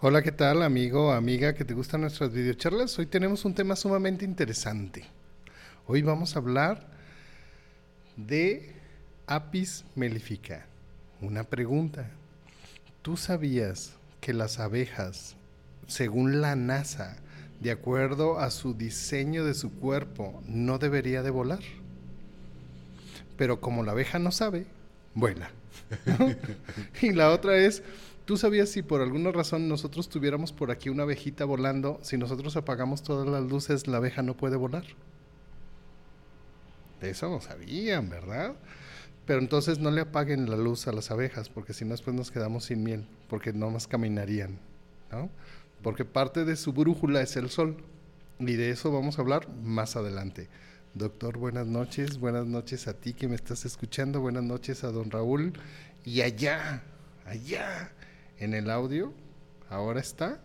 Hola, ¿qué tal amigo, amiga que te gustan nuestras videocharlas? Hoy tenemos un tema sumamente interesante. Hoy vamos a hablar de Apis mellifica. Una pregunta. ¿Tú sabías que las abejas, según la NASA, de acuerdo a su diseño de su cuerpo, no debería de volar? Pero como la abeja no sabe, vuela. y la otra es, ¿Tú sabías si por alguna razón nosotros tuviéramos por aquí una abejita volando, si nosotros apagamos todas las luces, la abeja no puede volar? De eso no sabían, ¿verdad? Pero entonces no le apaguen la luz a las abejas, porque si no después nos quedamos sin miel, porque no más caminarían, ¿no? Porque parte de su brújula es el sol. Y de eso vamos a hablar más adelante. Doctor, buenas noches. Buenas noches a ti que me estás escuchando. Buenas noches a don Raúl. Y allá, allá, en el audio ahora está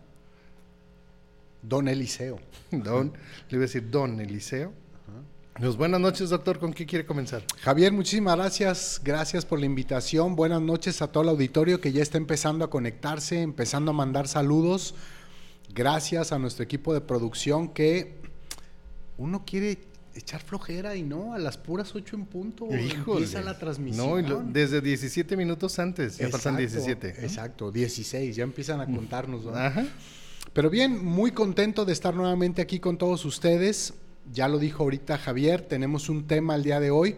Don Eliseo. Don, le iba a decir Don Eliseo. Pues buenas noches, doctor. ¿Con qué quiere comenzar? Javier, muchísimas gracias. Gracias por la invitación. Buenas noches a todo el auditorio que ya está empezando a conectarse, empezando a mandar saludos. Gracias a nuestro equipo de producción que uno quiere echar flojera y no, a las puras 8 en punto empieza la transmisión. No, desde 17 minutos antes, ya faltan 17. Exacto, 16, ya empiezan a contarnos. Pero bien, muy contento de estar nuevamente aquí con todos ustedes. Ya lo dijo ahorita Javier, tenemos un tema el día de hoy.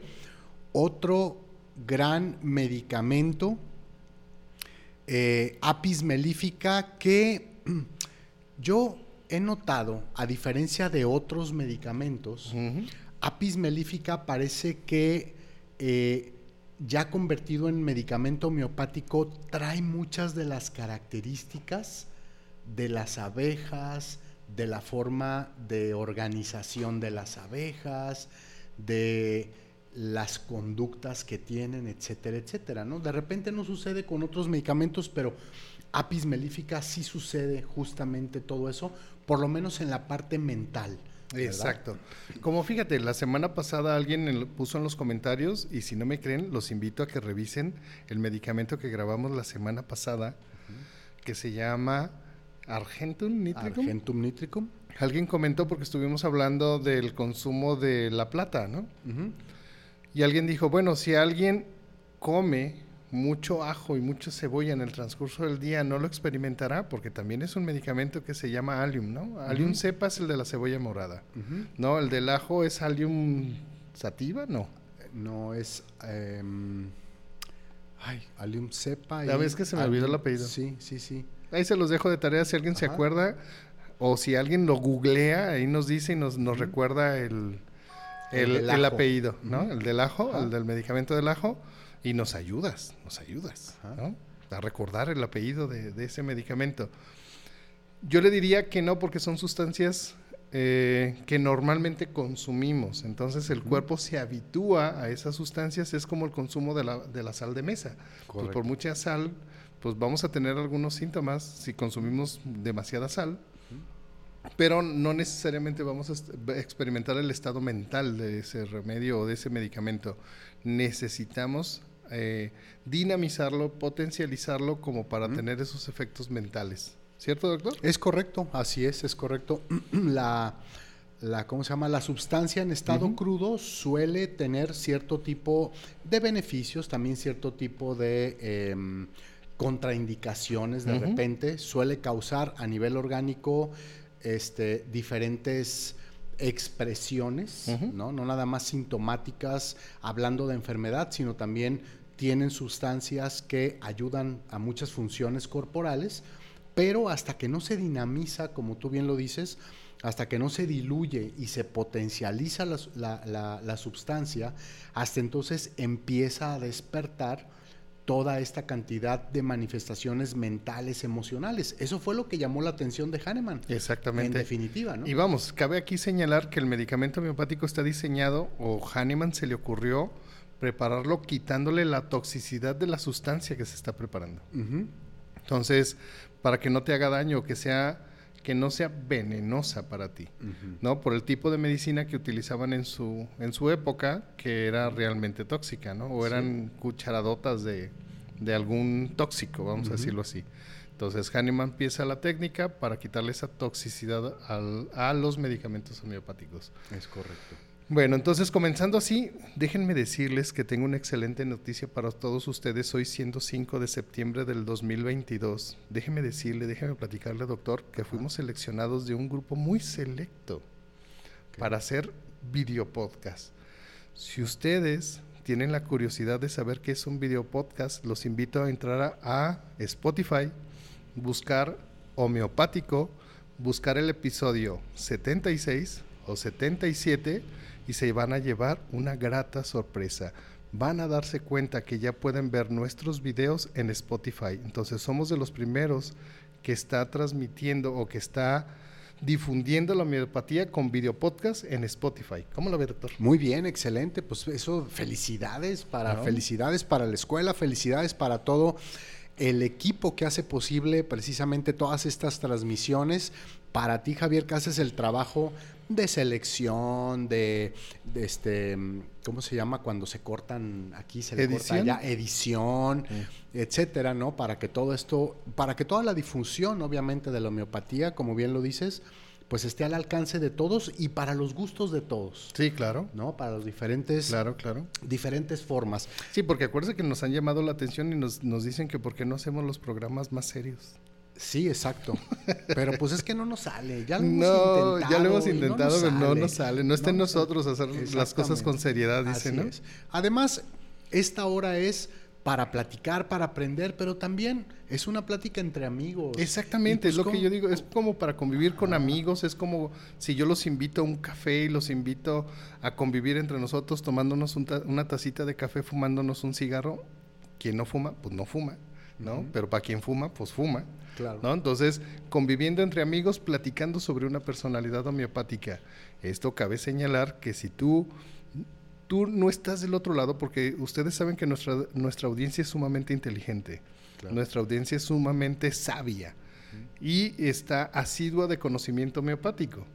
Otro gran medicamento, eh, apis melífica, que yo he notado, a diferencia de otros medicamentos, apis melífica parece que eh, ya convertido en medicamento homeopático trae muchas de las características de las abejas, de la forma de organización de las abejas, de las conductas que tienen, etcétera, etcétera, ¿no? De repente no sucede con otros medicamentos, pero apis melífica sí sucede justamente todo eso, por lo menos en la parte mental. Exacto. Como fíjate, la semana pasada alguien puso en los comentarios, y si no me creen, los invito a que revisen el medicamento que grabamos la semana pasada, que se llama Argentum Nitricum. Argentum Nitricum. Alguien comentó porque estuvimos hablando del consumo de la plata, ¿no? Y alguien dijo, bueno, si alguien come mucho ajo y mucha cebolla en el transcurso del día no lo experimentará porque también es un medicamento que se llama Allium, ¿no? Allium cepa es el de la cebolla morada, ¿no? El del ajo es Allium sativa, ¿no? No, es... Em, ay, Allium cepa. La vez que se me olvidó el apellido. Sí, sí, sí. Ahí se los dejo de tarea si alguien se acuerda o si alguien lo googlea, ahí nos dice y nos, nos recuerda el, el, apellido, ¿no? El del ajo, el del medicamento del ajo y nos ayudas, nos ayudas a recordar el apellido de, ese medicamento. Yo le diría que no porque son sustancias eh, que normalmente consumimos, entonces el cuerpo se habitúa a esas sustancias, es como el consumo de la, sal de mesa. Pues por mucha sal, pues vamos a tener algunos síntomas. Si consumimos demasiada sal, pero no necesariamente vamos a experimentar el estado mental de ese remedio o de ese medicamento. Necesitamos eh, dinamizarlo, potencializarlo como para tener esos efectos mentales. ¿Cierto, doctor? Es correcto, así es, es correcto. la, la, ¿cómo se llama? La sustancia en estado crudo suele tener cierto tipo de beneficios, también cierto tipo de em, contraindicaciones de repente, suele causar a nivel orgánico este, diferentes expresiones, ¿no? no nada más sintomáticas hablando de enfermedad, sino también tienen sustancias que ayudan a muchas funciones corporales, pero hasta que no se dinamiza, como tú bien lo dices, hasta que no se diluye y se potencializa la, la, sustancia, hasta entonces empieza a despertar toda esta cantidad de manifestaciones mentales, emocionales. Eso fue lo que llamó la atención de Hahnemann. Exactamente. En definitiva, ¿no? Y vamos, cabe aquí señalar que el medicamento homeopático está diseñado, o Hahnemann se le ocurrió prepararlo quitándole la toxicidad de la sustancia que se está preparando. Entonces, para que no te haga daño, que sea que no sea venenosa para ti, ¿no? Por el tipo de medicina que utilizaban en su, en su época, que era realmente tóxica, ¿no? O eran cucharadotas de, de, algún tóxico, vamos a decirlo así. Entonces, Hahnemann empieza la técnica para quitarle esa toxicidad al, a los medicamentos homeopáticos. Es correcto. Bueno, entonces comenzando así, déjenme decirles que tengo una excelente noticia para todos ustedes hoy siendo 5 de septiembre del 2022. Déjenme decirle, déjenme platicarle, doctor, que fuimos seleccionados de un grupo muy selecto para hacer video podcast. Si ustedes tienen la curiosidad de saber qué es un video podcast, los invito a entrar a, a Spotify, buscar homeopático, buscar el episodio 76 o 77 y se van a llevar una grata sorpresa. Van a darse cuenta que ya pueden ver nuestros videos en Spotify. Entonces somos de los primeros que está transmitiendo o que está difundiendo la homeopatía con video podcast en Spotify. ¿Cómo lo ve, doctor? Muy bien, excelente. Pues eso, felicidades para, felicidades para la escuela, felicidades para todo el equipo que hace posible precisamente todas estas transmisiones. Para ti, Javier, que haces el trabajo de selección, de, este, ¿cómo se llama cuando se cortan aquí se le ¿Edición? corta ya edición, etcétera, ¿no? Para que todo esto, para que toda la difusión, obviamente, de la homeopatía, como bien lo dices, pues esté al alcance de todos y para los gustos de todos. Sí, claro. ¿No? Para los diferentes. Claro, claro. Diferentes formas. Sí, porque acuérdense que nos han llamado la atención y nos, nos dicen que por qué no hacemos los programas más serios. Sí, exacto. Pero pues es que no nos sale. Ya lo hemos no, intentado. ya lo hemos intentado, no pero nos no sale. nos sale. No está en No, nosotros hacer las cosas con seriedad, dice, Así ¿no? es. Además, esta hora es para platicar, para aprender, pero también es una plática entre amigos. Exactamente, es pues, lo que ¿cómo? yo digo, es como para convivir con amigos, es como si yo los invito a un café y los invito a convivir entre nosotros tomándonos un ta- una tacita de café, fumándonos un cigarro. Quien no fuma, pues no fuma, ¿no? Pero para quien fuma, pues fuma. Claro. ¿no? Entonces, conviviendo entre amigos, platicando sobre una personalidad homeopática. Esto cabe señalar que si tú, tú no estás del otro lado, porque ustedes saben que nuestra, nuestra audiencia es sumamente inteligente, Claro. nuestra audiencia es sumamente sabia y está asidua de conocimiento homeopático.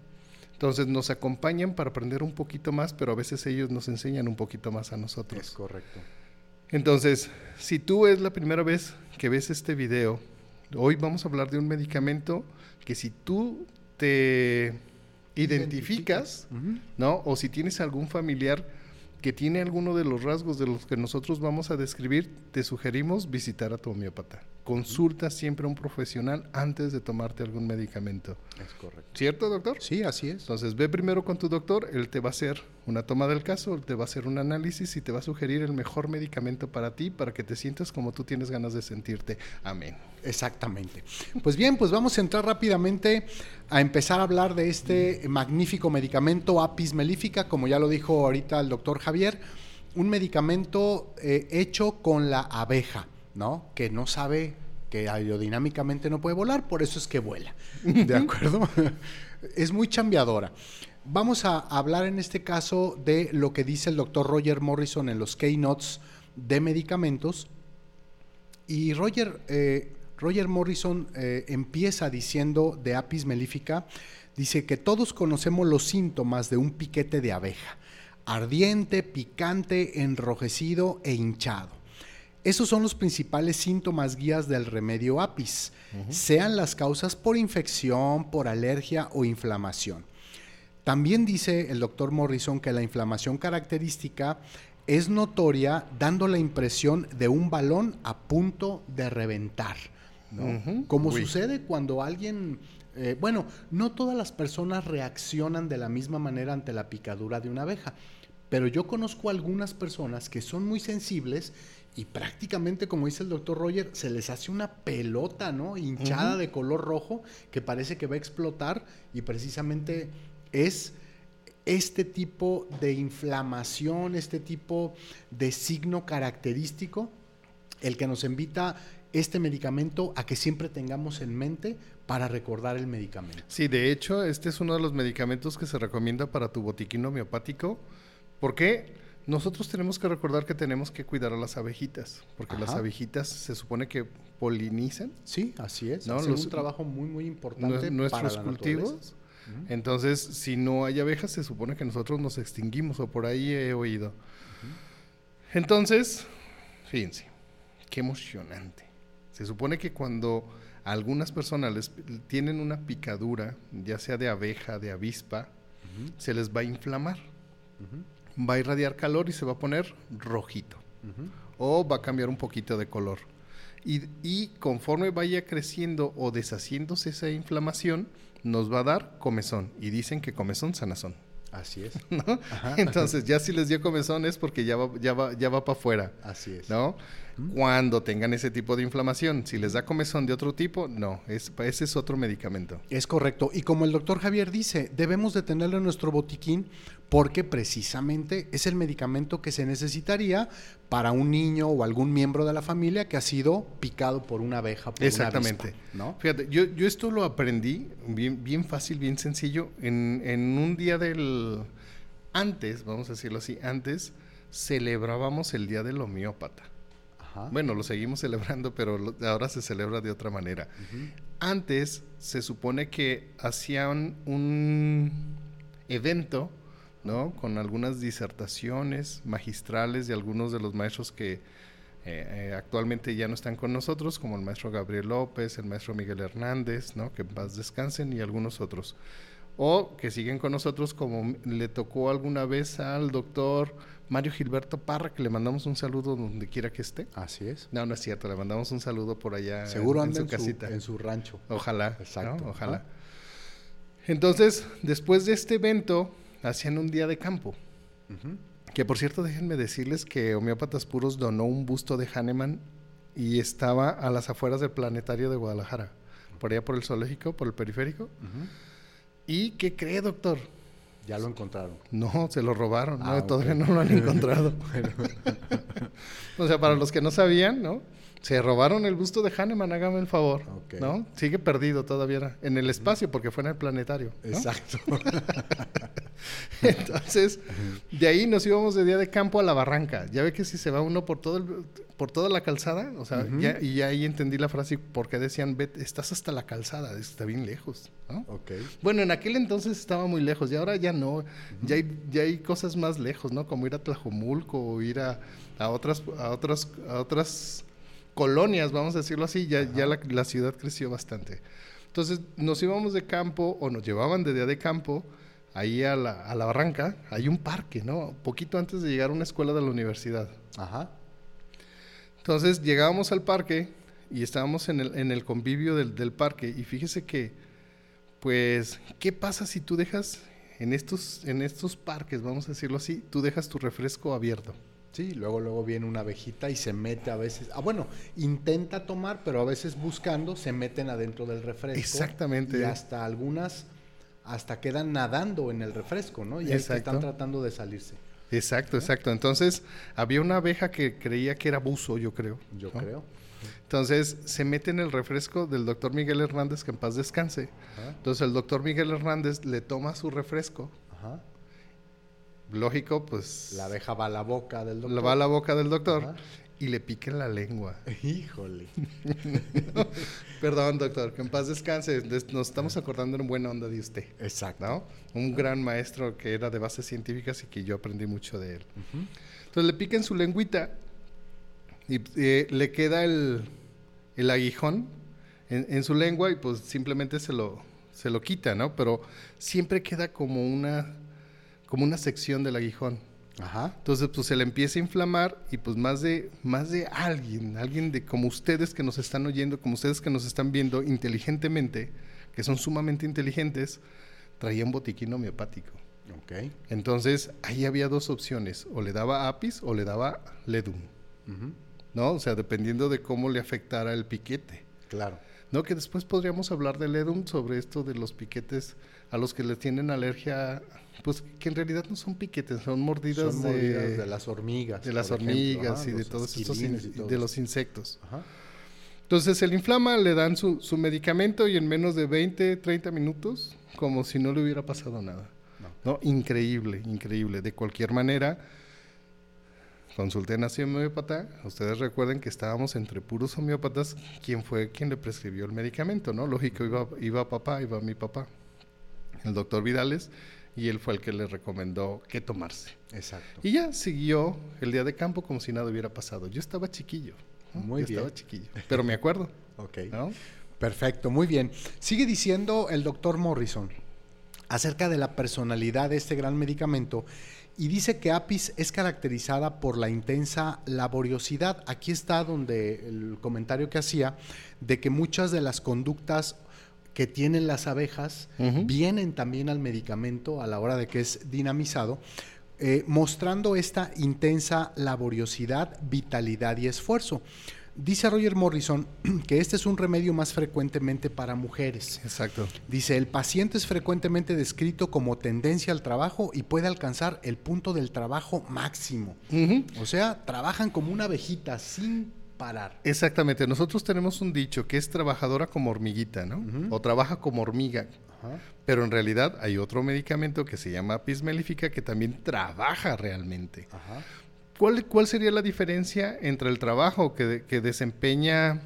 Entonces nos acompañan para aprender un poquito más, pero a veces ellos nos enseñan un poquito más a nosotros. Es correcto. Entonces, si tú es la primera vez que ves este video, hoy vamos a hablar de un medicamento que si tú te identificas. ¿no? O si tienes algún familiar que tiene alguno de los rasgos de los que nosotros vamos a describir, te sugerimos visitar a tu homeópata. Consulta siempre a un profesional antes de tomarte algún medicamento. Es correcto. ¿Cierto, doctor? Sí, así es. Entonces ve primero con tu doctor, él te va a hacer una toma del caso, él te va a hacer un análisis y te va a sugerir el mejor medicamento para ti, para que te sientas como tú tienes ganas de sentirte. Amén. Exactamente. Pues bien, pues vamos a entrar rápidamente a empezar a hablar de este magnífico medicamento Apis mellifera, como ya lo dijo ahorita el doctor Javier, un medicamento eh, hecho con la abeja, ¿no? Que no sabe que aerodinámicamente no puede volar, por eso es que vuela. ¿De acuerdo? es muy chambeadora. Vamos a hablar en este caso de lo que dice el doctor Roger Morrison en los keynotes de medicamentos. Y Roger, eh, Roger Morrison eh, empieza diciendo de Apis mellifera, dice que todos conocemos los síntomas de un piquete de abeja, ardiente, picante, enrojecido e hinchado. Esos son los principales síntomas guías del remedio Apis, sean las causas por infección, por alergia o inflamación. También dice el doctor Morrison que la inflamación característica es notoria dando la impresión de un balón a punto de reventar. Como Uy. sucede cuando alguien, eh, bueno, no todas las personas reaccionan de la misma manera ante la picadura de una abeja, pero yo conozco algunas personas que son muy sensibles y prácticamente, como dice el doctor Roger, se les hace una pelota, ¿no? Hinchada de color rojo que parece que va a explotar y precisamente es este tipo de inflamación, este tipo de signo característico el que nos invita este medicamento a que siempre tengamos en mente para recordar el medicamento. Sí, de hecho, este es uno de los medicamentos que se recomienda para tu botiquín homeopático. ¿Por qué? Nosotros tenemos que recordar que tenemos que cuidar a las abejitas, porque las abejitas se supone que polinizan. Sí, así es. ¿no? Hacen un trabajo muy, muy importante nuestros cultivos. Entonces, si no hay abejas, se supone que nosotros nos extinguimos, o por ahí he oído. Entonces, fíjense, qué emocionante. Se supone que cuando algunas personas les, tienen una picadura, ya sea de abeja, de avispa, se les va a inflamar. Va a irradiar calor y se va a poner rojito. O va a cambiar un poquito de color. Y, y, conforme vaya creciendo o deshaciéndose esa inflamación, nos va a dar comezón. Y dicen que comezón, sanazón. Así es. Entonces, ya si les dio comezón es porque ya va, ya va, ya va para afuera. Así es. ¿No? Cuando tengan ese tipo de inflamación. Si les da comezón de otro tipo, no. Es, ese es otro medicamento. Es correcto. Y como el doctor Javier dice, debemos de tenerlo en nuestro botiquín porque precisamente es el medicamento que se necesitaría para un niño o algún miembro de la familia que ha sido picado por una abeja. Por Exactamente. ¿no? Fíjate, yo, yo, esto lo aprendí bien, bien fácil, bien sencillo, en, en un día del... Antes, vamos a decirlo así, antes celebrábamos el Día del Homeópata. Bueno, lo seguimos celebrando, pero ahora se celebra de otra manera. Antes se supone que hacían un evento ¿no? Con algunas disertaciones magistrales de algunos de los maestros que eh, eh, actualmente ya no están con nosotros, como el maestro Gabriel López, el maestro Miguel Hernández, ¿no? Que en paz descansen y algunos otros. O que siguen con nosotros como le tocó alguna vez al doctor Mario Gilberto Parra, que le mandamos un saludo donde quiera que esté. Así es. No, no es cierto, le mandamos un saludo por allá Seguro en, su, casita. en su rancho. Ojalá. Exacto. Ojalá. Entonces, después de este evento, hacían un día de campo. Que por cierto, déjenme decirles que Homeópatas Puros donó un busto de Hahnemann y estaba a las afueras del planetario de Guadalajara, por allá por el zoológico, por el periférico. ¿Y qué cree, doctor? Ya lo encontraron. No, se lo robaron, no, ah, todavía no lo han encontrado. o sea, para los que no sabían, ¿no? Se robaron el busto de Hahnemann, hágame el favor. ¿No? Sigue perdido todavía en el espacio porque fue en el planetario. Exacto. Entonces, de ahí nos íbamos de día de campo a la barranca. Ya ve que si se va uno por todo por toda la calzada, o sea, y ya ahí entendí la frase porque decían, estás hasta la calzada, está bien lejos. ¿no? Bueno, en aquel entonces estaba muy lejos y ahora ya no. ya, hay, ya hay cosas más lejos, ¿no? Como ir a Tlajomulco o ir a, a otras, a otras, a otras colonias, vamos a decirlo así, ya, ya la, ciudad creció bastante. Entonces nos íbamos de campo o nos llevaban de día de campo ahí a la, a la barranca, hay un parque, ¿no? Poquito antes de llegar a una escuela de la universidad. Ajá. Entonces llegábamos al parque y estábamos en el, en el convivio del, del, parque y fíjese que, pues, ¿qué pasa si tú dejas en estos, en estos parques, vamos a decirlo así, tú dejas tu refresco abierto? Sí, luego luego viene una abejita y se mete a veces, ah bueno, intenta tomar, pero a veces buscando se meten adentro del refresco. Exactamente. Y hasta algunas hasta quedan nadando en el refresco, ¿no? Y están tratando de salirse. Exacto, exacto. Entonces, había una abeja que creía que era buzo, yo creo. Yo creo. Entonces, se mete en el refresco del doctor Miguel Hernández, que en paz descanse. Entonces, el doctor Miguel Hernández le toma su refresco. Ajá lógico, pues... La abeja va a la boca del doctor. Va a la boca del doctor y le pica en la lengua. Híjole. Perdón, doctor, que en paz descanse. Nos estamos acordando en buena onda de usted. Exacto. Un gran maestro que era de bases científicas y que yo aprendí mucho de él. Entonces le pica en su lengüita y eh, le queda el, el aguijón en, en, su lengua y pues simplemente se lo, se lo quita, ¿no? Pero siempre queda como una como una sección del aguijón. Ajá. Entonces, pues se le empieza a inflamar y pues más de, más de alguien, alguien de como ustedes que nos están oyendo, como ustedes que nos están viendo inteligentemente, que son sumamente inteligentes, traía un botiquín homeopático. Okay. Entonces, ahí había dos opciones, o le daba apis o le daba ledum. ¿No? O sea, dependiendo de cómo le afectara el piquete. Claro. ¿No? Que después podríamos hablar del EDUM sobre esto de los piquetes a los que les tienen alergia, pues que en realidad no son piquetes, son mordidas, de, las hormigas. De las hormigas y de todos estos, de los insectos. Entonces el inflama, le dan su, su, medicamento y en menos de 20, 30 minutos, como si no le hubiera pasado nada. No. Increíble, increíble. De cualquier manera, consulté a un homeópata. Ustedes recuerden que estábamos entre puros homeópatas. ¿Quién fue quien le prescribió el medicamento? ¿no? Lógico, iba, iba papá, iba mi papá, el doctor Vidales, y él fue el que le recomendó qué tomarse. Exacto. Y ya siguió el día de campo como si nada hubiera pasado. Yo estaba chiquillo. Muy bien. Estaba chiquillo, pero me acuerdo. ok. Perfecto, muy bien. Sigue diciendo el doctor Morrison acerca de la personalidad de este gran medicamento y dice que APIS es caracterizada por la intensa laboriosidad. Aquí está donde el comentario que hacía de que muchas de las conductas que tienen las abejas vienen también al medicamento a la hora de que es dinamizado, eh, mostrando esta intensa laboriosidad, vitalidad y esfuerzo. Dice Roger Morrison que este es un remedio más frecuentemente para mujeres. Exacto. Dice, el paciente es frecuentemente descrito como tendencia al trabajo y puede alcanzar el punto del trabajo máximo. O sea, trabajan como una abejita sin parar. Exactamente. Nosotros tenemos un dicho que es trabajadora como hormiguita, ¿no? O trabaja como hormiga. Pero en realidad hay otro medicamento que se llama apis que también trabaja realmente. Ajá. ¿Cuál, sería la diferencia entre el trabajo que, desempeña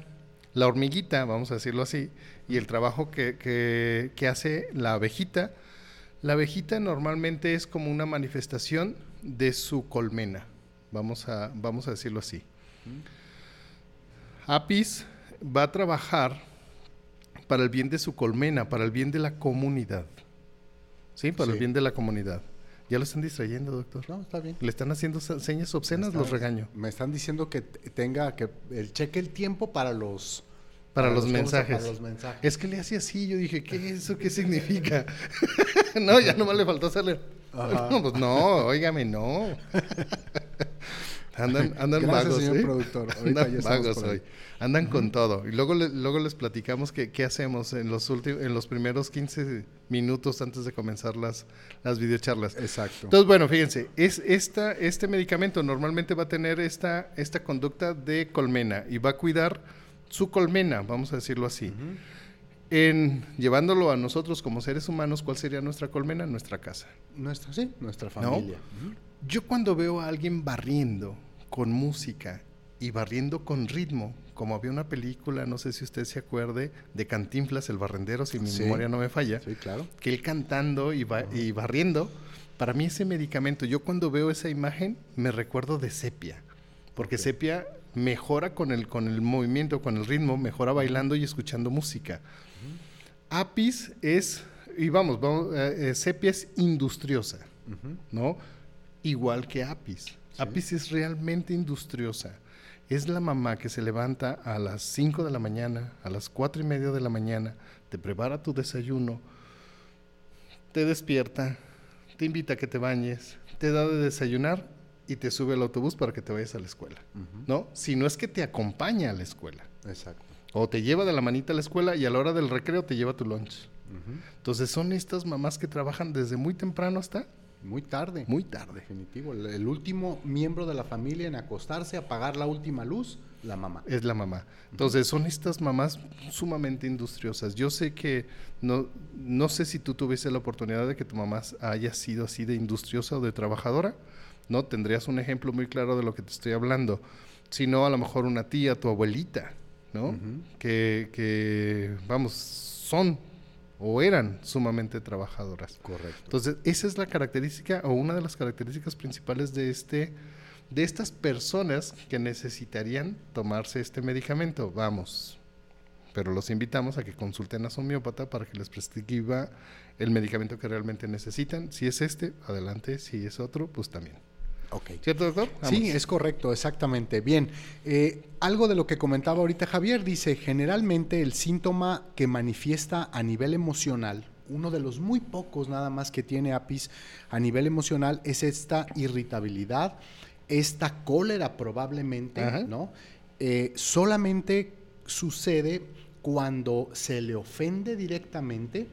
la hormiguita, vamos a decirlo así, y el trabajo que, hace la abejita? La abejita normalmente es como una manifestación de su colmena, vamos a, vamos a decirlo así. Apis va a trabajar para el bien de su colmena, para el bien de la comunidad. ¿Sí? Para el bien de la comunidad. Ya lo están distrayendo, doctor. No, está bien. Le están haciendo señas obscenas, los regaño. Me están diciendo que tenga que el cheque el tiempo para los para, los, mensajes. Es que le hacía así, yo dije, ¿qué es eso? ¿Qué significa? no, ya nomás le faltó hacerle. No, pues no, óigame, no. Andan, andan vagos, señor productor. andan vagos hoy. Andan con todo. Y luego, luego les platicamos qué, qué hacemos en los, en los primeros 15 minutos antes de comenzar las, las videocharlas. Exacto. Entonces, bueno, fíjense, es esta, este medicamento normalmente va a tener esta, esta conducta de colmena y va a cuidar su colmena, vamos a decirlo así. En llevándolo a nosotros como seres humanos, ¿cuál sería nuestra colmena? Nuestra casa. Nuestra, sí, nuestra familia. Yo cuando veo a alguien barriendo con música y barriendo con ritmo, como había una película, no sé si usted se acuerde, de Cantinflas, el barrendero, si mi memoria no me falla, sí, claro. que él cantando y, y barriendo, para mí ese medicamento, yo cuando veo esa imagen me recuerdo de sepia, porque sepia mejora con el, con el movimiento, con el ritmo, mejora bailando y escuchando música. Apis es, y vamos, vamos eh, eh, sepia es industriosa, ¿no? Igual que Apis. Apis es realmente industriosa. Es la mamá que se levanta a las 5 de la mañana, a las 4 y media de la mañana, te prepara tu desayuno, te despierta, te invita a que te bañes, te da de desayunar y te sube al autobús para que te vayas a la escuela. ¿No? Si no es que te acompaña a la escuela. Exacto. O te lleva de la manita a la escuela y a la hora del recreo te lleva tu lunch. Entonces son estas mamás que trabajan desde muy temprano hasta muy tarde. Muy tarde. Definitivo. El, último miembro de la familia en acostarse, apagar la última luz, la mamá. Es la mamá. Entonces, son estas mamás sumamente industriosas. Yo sé que, no, no sé si tú tuviste la oportunidad de que tu mamá haya sido así de industriosa o de trabajadora, ¿no? Tendrías un ejemplo muy claro de lo que te estoy hablando. Si no, a lo mejor una tía, tu abuelita, ¿no? que, que, vamos, son o eran sumamente trabajadoras. Correcto. Entonces, esa es la característica o una de las características principales de este de estas personas que necesitarían tomarse este medicamento. Vamos. Pero los invitamos a que consulten a su homeópata para que les prescriba el medicamento que realmente necesitan. Si es este, adelante. Si es otro, pues también. ¿Cierto, doctor? Sí, es correcto, exactamente. Bien, eh, algo de lo que comentaba ahorita Javier dice, generalmente el síntoma que manifiesta a nivel emocional, uno de los muy pocos nada más que tiene APIS a nivel emocional, es esta irritabilidad, esta cólera probablemente, ¿no? Eh, solamente sucede cuando se le ofende directamente,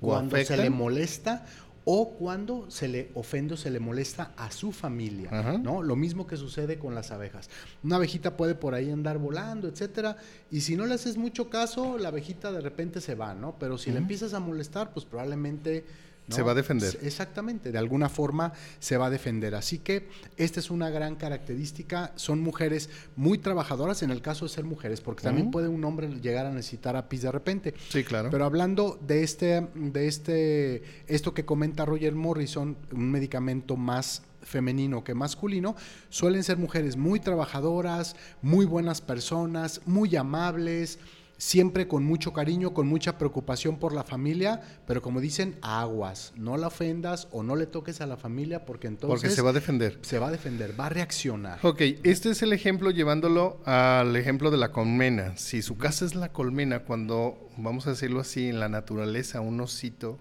cuando se le molesta o cuando se le ofende o se le molesta a su familia, ¿no? Lo mismo que sucede con las abejas. Una abejita puede por ahí andar volando, etcétera, y si no le haces mucho caso, la abejita de repente se va, ¿no? Pero si le empiezas a molestar, pues probablemente se va a defender. Exactamente, de alguna forma se va a defender. Así que esta es una gran característica. Son mujeres muy trabajadoras en el caso de ser mujeres, porque también puede un hombre llegar a necesitar APIs de repente. Sí, claro. Pero hablando de este, de este, esto que comenta Roger Morrison, un medicamento más femenino que masculino, suelen ser mujeres muy trabajadoras, muy buenas personas, muy amables, siempre con mucho cariño, con mucha preocupación por la familia, pero como dicen, aguas, no la ofendas o no le toques a la familia porque entonces... Porque se va a defender. Se va a defender, va a reaccionar. Ok, este es el ejemplo llevándolo al ejemplo de la colmena. Si su casa es la colmena, cuando, vamos a decirlo así, en la naturaleza, un osito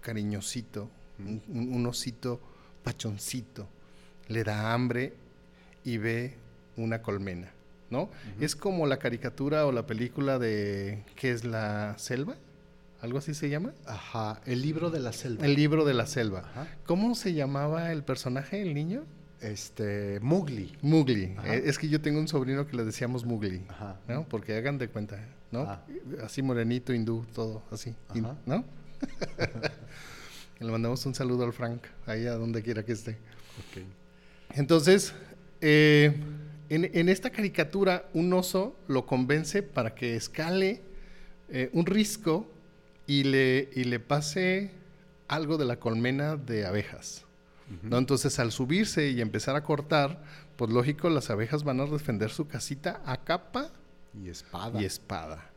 cariñosito, un osito pachoncito, le da hambre y ve una colmena ¿no? Es como la caricatura o la película de ¿qué es la selva? ¿Algo así se llama? Ajá, el libro de la selva. El libro de la selva. ¿Cómo se llamaba el personaje, el niño? Este, Mugli. Mugli. Eh, es que yo tengo un sobrino que le decíamos Mugli, ¿no? Porque hagan de cuenta, ¿no? Así morenito, hindú, todo así, ¿no? le mandamos un saludo al Frank, ahí a donde quiera que esté. Entonces, eh, en, esta caricatura, un oso lo convence para que escale eh, un risco y le, y le pase algo de la colmena de abejas. ¿no? Entonces, al subirse y empezar a cortar, pues lógico, las abejas van a defender su casita a capa y espada. Y espada.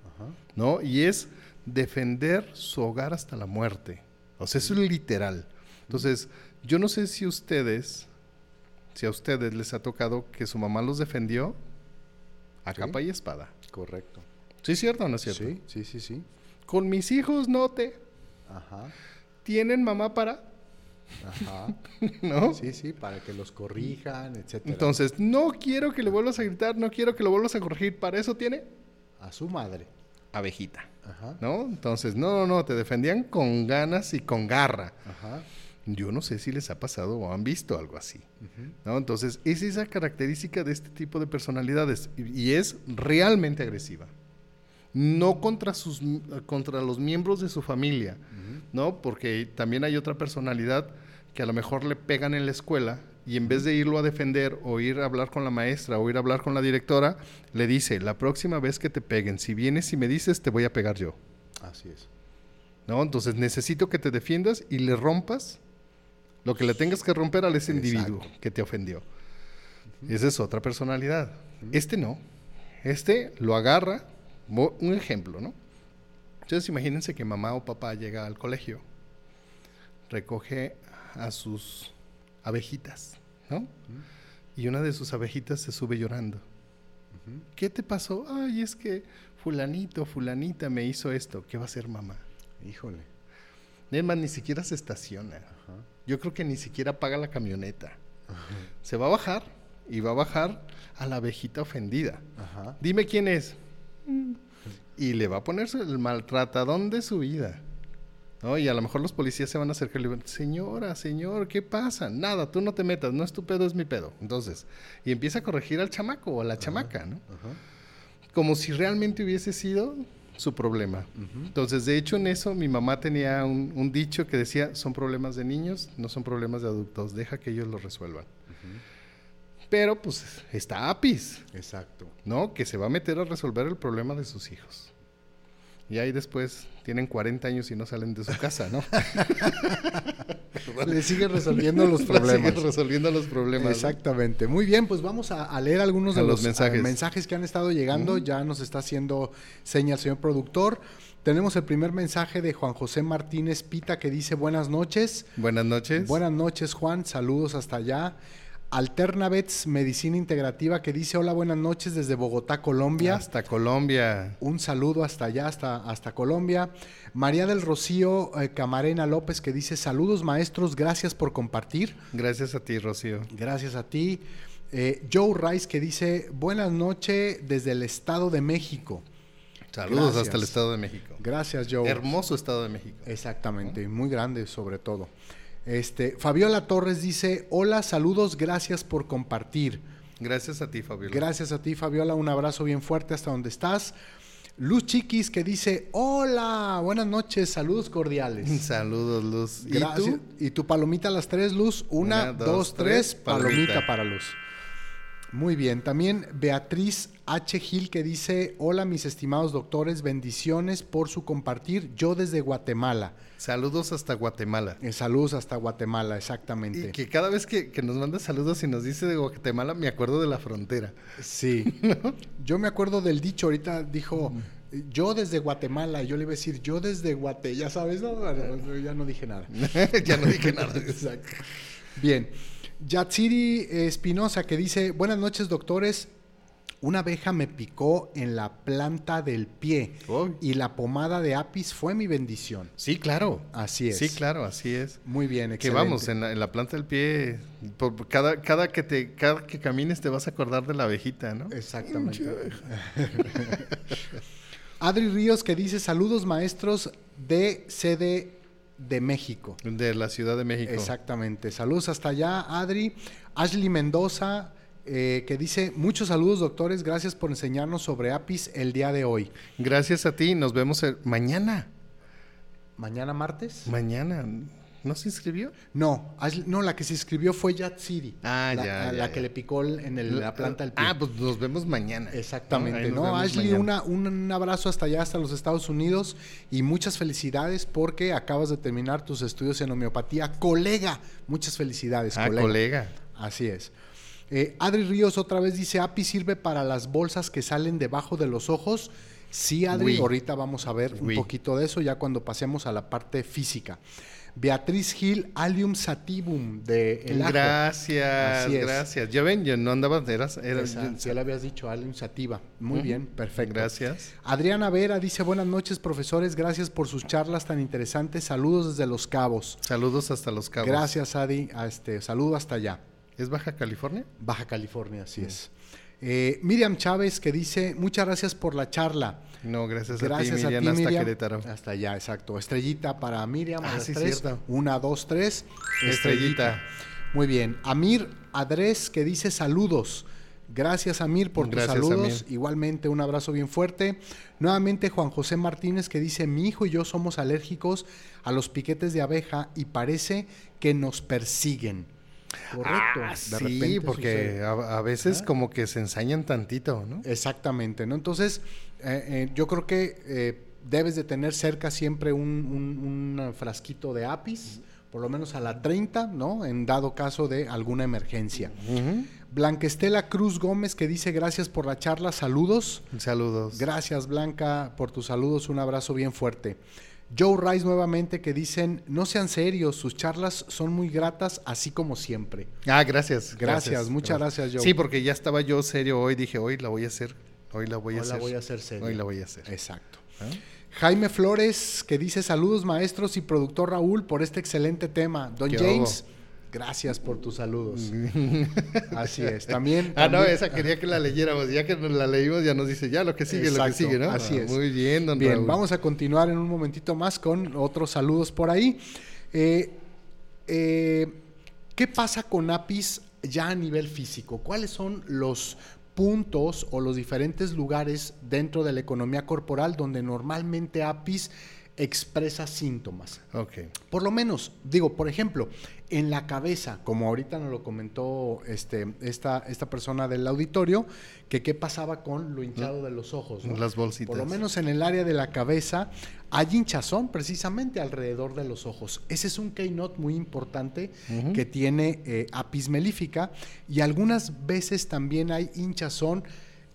¿no? Y es defender su hogar hasta la muerte. O sea, eso es literal. Entonces, yo no sé si ustedes si a ustedes les ha tocado que su mamá los defendió a capa y espada. Correcto. ¿Sí es cierto o no es cierto? Sí, sí, sí, sí. Con mis hijos no te. Ajá. ¿Tienen mamá para? Ajá. ¿No? Sí, sí, para que los corrijan, etcétera. Entonces, no quiero que le vuelvas a gritar, no quiero que lo vuelvas a corregir. Para eso tiene a su madre. Abejita. Ajá. ¿No? Entonces, no, no, no, te defendían con ganas y con garra. Ajá. Yo no sé si les ha pasado o han visto algo así. ¿no? Entonces, es esa característica de este tipo de personalidades y, es realmente agresiva. No contra, sus, contra los miembros de su familia, ¿no? Porque también hay otra personalidad que a lo mejor le pegan en la escuela y en vez de irlo a defender o ir a hablar con la maestra o ir a hablar con la directora, le dice, la próxima vez que te peguen, si vienes y me dices, te voy a pegar yo. Así es. ¿No? Entonces necesito que te defiendas y le rompas lo que le tengas que romper a ese individuo que te ofendió. Esa es otra personalidad. Este no. Este lo agarra. Un ejemplo, ¿no? Entonces imagínense que mamá o papá llega al colegio, recoge a sus abejitas, ¿no? Y una de sus abejitas se sube llorando. ¿Qué te pasó? Ay, es que fulanito, fulanita me hizo esto. ¿Qué va a hacer mamá? Híjole. Es más, ni siquiera se estaciona yo creo que ni siquiera paga la camioneta. Se va a bajar y va a bajar a la abejita ofendida. Dime quién es. Y le va a poner el maltratadón de su vida. ¿no? Y a lo mejor los policías se van a acercar y le van, señora, señor, ¿qué pasa? Nada, tú no te metas, no es tu pedo, es mi pedo. Entonces, y empieza a corregir al chamaco o a la chamaca, ¿no? Como si realmente hubiese sido su problema. Entonces, de hecho, en eso mi mamá tenía un, dicho que decía, son problemas de niños, no son problemas de adultos, deja que ellos lo resuelvan. Pero pues está APIS. Exacto. ¿No? Que se va a meter a resolver el problema de sus hijos. Y ahí después tienen 40 años y no salen de su casa, ¿no? Le siguen resolviendo los problemas. siguen resolviendo los problemas. Exactamente. Muy bien, pues vamos a, leer algunos de los, mensajes. que han estado llegando. Ya nos está haciendo seña el señor productor. Tenemos el primer mensaje de Juan José Martínez Pita que dice buenas noches. Buenas noches. Buenas noches, Juan. Saludos hasta allá. Alternavets Medicina Integrativa que dice hola, buenas noches desde Bogotá, Colombia. Hasta Colombia. Un saludo hasta allá, hasta, hasta Colombia. María del Rocío eh, Camarena López que dice saludos maestros, gracias por compartir. Gracias a ti, Rocío. Gracias a ti. Eh, Joe Rice que dice buenas noches desde el Estado de México. Saludos hasta el Estado de México. Gracias, Joe. Hermoso Estado de México. Exactamente, muy grande sobre todo. Este, Fabiola Torres dice, hola, saludos, gracias por compartir. Gracias a ti, Fabiola. Gracias a ti, Fabiola, un abrazo bien fuerte hasta donde estás. Luz Chiquis que dice, hola, buenas noches, saludos cordiales. Saludos, Luz. ¿Y tú? Y tu palomita a las tres, Luz. Una, dos, tres, palomita para Luz. Muy bien, también Beatriz H. Gil que dice, hola mis estimados doctores, bendiciones por su compartir, yo desde Guatemala. Saludos hasta Guatemala. Eh, saludos hasta Guatemala, exactamente. Y que cada vez que, nos manda saludos y nos dice de Guatemala, me acuerdo de la frontera. Sí. Yo me acuerdo del dicho, ahorita dijo, yo desde Guatemala, yo le iba a decir, yo desde Guate, ya sabes, no, ya no dije nada. ya no dije nada. Exacto. Bien. Yatsiri Espinosa que dice, buenas noches doctores, una abeja me picó en la planta del pie y la pomada de apis fue mi bendición. Sí, claro. Así es. Sí, claro, así es. Muy bien, excelente. Que vamos, en la, planta del pie, cada, cada, que te, cada que camines te vas a acordar de la abejita, ¿no? Exactamente. Adri Ríos que dice, saludos maestros de sede de México. De la Ciudad de México. Exactamente. Saludos hasta allá, Adri. Ashley Mendoza, eh, que dice, muchos saludos doctores, gracias por enseñarnos sobre APIS el día de hoy. Gracias a ti, nos vemos mañana. ¿Mañana martes? Mañana. ¿No se inscribió? No, no, la que se inscribió fue Yatsiri. Ah, la, ya. La que le picó en la planta del pie. Ah, pues nos vemos mañana. Exactamente. No, Ashley, una, un abrazo hasta allá, hasta los Estados Unidos y muchas felicidades porque acabas de terminar tus estudios en homeopatía. Colega, muchas felicidades, ah, colega. Así es. Eh, Adri Ríos otra vez dice, API sirve para las bolsas que salen debajo de los ojos. Sí, Adri, ahorita vamos a ver un poquito de eso ya cuando pasemos a la parte física. Beatriz Gil Allium Sativum de El Gracias, gracias. Ya ven, yo no andaba, eras, ya le habías dicho Allium Sativa. Muy bien, perfecto. Gracias. Adriana Vera dice, buenas noches, profesores, gracias por sus charlas tan interesantes. Saludos desde Los Cabos. Saludos hasta Los Cabos. Gracias, Adi. este, saludo hasta allá. ¿Es Baja California? Baja California, así es. Eh, Miriam Chávez que dice, muchas gracias por la charla. No, gracias, a ti, Miriam, hasta Querétaro. Hasta allá, exacto. Estrellita para Miriam. Ah, sí, cierto. Una, dos, tres. Estrellita. Muy bien. Amir Adres que dice saludos. Gracias, Amir, por tus saludos. Igualmente, un abrazo bien fuerte. Nuevamente, Juan José Martínez, que dice: Mi hijo y yo somos alérgicos a los piquetes de abeja y parece que nos persiguen. Correcto. Ah, sí, porque a, veces ¿Ah? como que se ensañan tantito, ¿no? Exactamente, ¿no? Entonces, eh, eh, yo creo que eh, debes de tener cerca siempre un, frasquito de apis, por lo menos a la 30, ¿no? En dado caso de alguna emergencia. Blanquestela Cruz Gómez que dice gracias por la charla, saludos. Saludos. Gracias Blanca por tus saludos, un abrazo bien fuerte. Joe Rice nuevamente que dicen, no sean serios, sus charlas son muy gratas, así como siempre. Ah, gracias. Gracias, muchas gracias, Joe. Sí, porque ya estaba yo serio hoy, dije, hoy la voy a hacer, hoy la voy a hoy hacer. la voy a hacer serio. Hoy la voy a hacer. Exacto. ¿Ah? Jaime Flores que dice, saludos maestros y productor Raúl por este excelente tema. Don James. Gracias por tus saludos. Así es. También, Ah, no, esa quería que la leyéramos. Ya que la leímos, ya nos dice, ya lo que sigue, lo que sigue, ¿no? Así es. Muy bien, don Bien, vamos a continuar en un momentito más con otros saludos por ahí. Eh, eh, ¿Qué pasa con APIS ya a nivel físico? ¿Cuáles son los puntos o los diferentes lugares dentro de la economía corporal donde normalmente APIS expresa síntomas. Okay. Por lo menos, digo, por ejemplo, en la cabeza, como ahorita nos lo comentó este, esta, esta persona del auditorio, que qué pasaba con lo hinchado de los ojos. Las bolsitas. Por lo menos en el área de la cabeza hay hinchazón precisamente alrededor de los ojos. Ese es un keynote muy importante que tiene eh, apis melífica y algunas veces también hay hinchazón,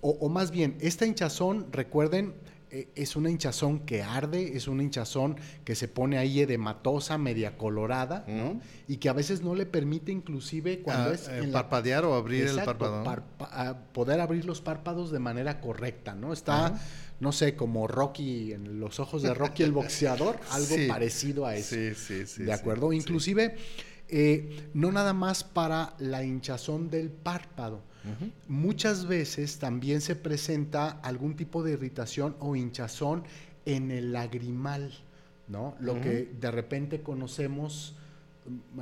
o, o más bien, esta hinchazón, recuerden, es una hinchazón que arde, es una hinchazón que se pone ahí edematosa, media colorada, ¿no? Y que a veces no le permite inclusive cuando ah, es... Eh, parpadear o abrir el párpado. poder abrir los párpados de manera correcta, ¿no? Está, no sé, como Rocky, en los ojos de Rocky el boxeador, algo parecido a eso. Sí, sí, sí. ¿De acuerdo? Inclusive, eh, no nada más para la hinchazón del párpado, Muchas veces también se presenta algún tipo de irritación o hinchazón en el lagrimal, ¿no? Lo que de repente conocemos...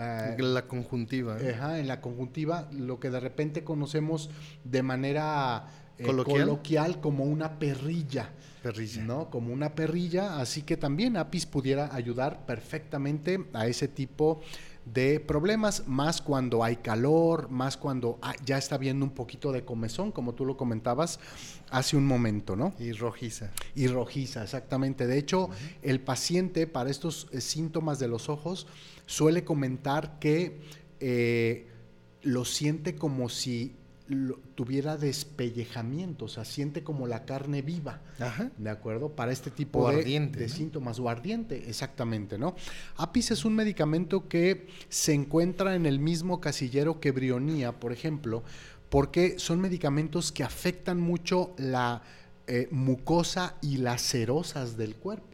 Eh, la conjuntiva. en la conjuntiva, lo que de repente conocemos de manera eh, ¿Coloquial? como una perrilla. Perrilla. ¿no? Como una perrilla, así que también APIS pudiera ayudar perfectamente a ese tipo de problemas, más cuando hay calor, más cuando ya está viendo un poquito de comezón, como tú lo comentabas hace un momento, ¿no? Y rojiza. Y rojiza, exactamente. De hecho, el paciente para estos eh, síntomas de los ojos suele comentar que eh, lo siente como si tuviera despellejamiento, o sea, siente como la carne viva, ¿de acuerdo? Para este tipo de, síntomas, o ardiente, exactamente, ¿no? Apis es un medicamento que se encuentra en el mismo casillero que brionía, por ejemplo, porque son medicamentos que afectan mucho la eh, mucosa y las serosas del cuerpo.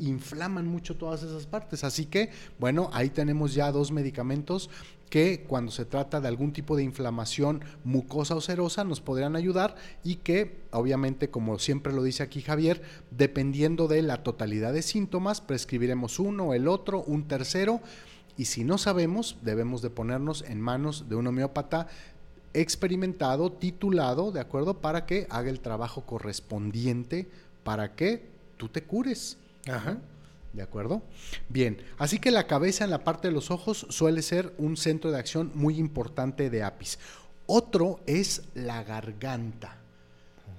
Inflaman mucho todas esas partes. Así que, bueno, ahí tenemos ya dos medicamentos que cuando se trata de algún tipo de inflamación mucosa o serosa nos podrían ayudar y que obviamente como siempre lo dice aquí Javier, dependiendo de la totalidad de síntomas, prescribiremos uno, el otro, un tercero y si no sabemos debemos de ponernos en manos de un homeópata experimentado, titulado, ¿de acuerdo? Para que haga el trabajo correspondiente para que tú te cures. Ajá. ¿De acuerdo? Bien, así que la cabeza en la parte de los ojos suele ser un centro de acción muy importante de APIS. Otro es la garganta.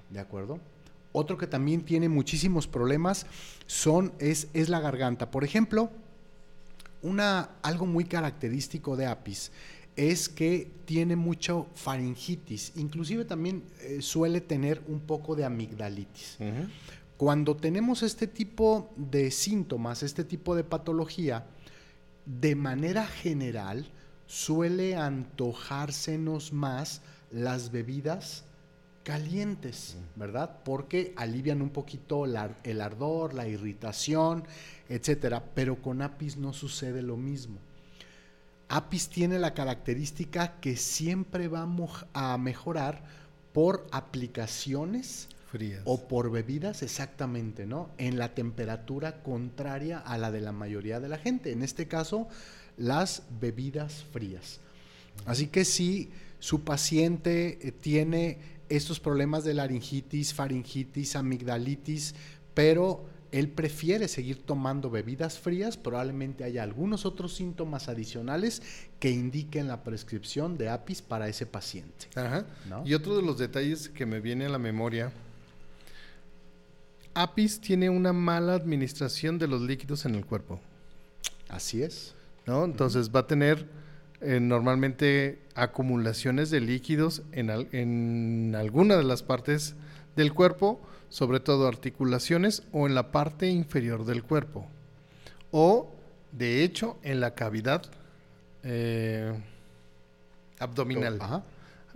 ¿De acuerdo? Otro que también tiene muchísimos problemas son, es, es la garganta. Por ejemplo, una, algo muy característico de APIS es que tiene mucho faringitis, inclusive también eh, suele tener un poco de amigdalitis. Cuando tenemos este tipo de síntomas, este tipo de patología, de manera general suele antojársenos más las bebidas calientes, ¿verdad? Porque alivian un poquito el ardor, la irritación, etcétera. Pero con apis no sucede lo mismo. Apis tiene la característica que siempre va a mejorar por aplicaciones o por bebidas, exactamente, ¿no? En la temperatura contraria a la de la mayoría de la gente. En este caso, las bebidas frías. Así que si su paciente eh, tiene estos problemas de laringitis, faringitis, amigdalitis, pero él prefiere seguir tomando bebidas frías, probablemente haya algunos otros síntomas adicionales que indiquen la prescripción de APIS para ese paciente. Ajá. Y otro de los detalles que me viene a la memoria Apis tiene una mala administración de los líquidos en el cuerpo. Así es. ¿No? Entonces va a tener eh, normalmente acumulaciones de líquidos en, en alguna de las partes del cuerpo, sobre todo articulaciones o en la parte inferior del cuerpo. O, de hecho, en la cavidad eh, abdominal. Ajá.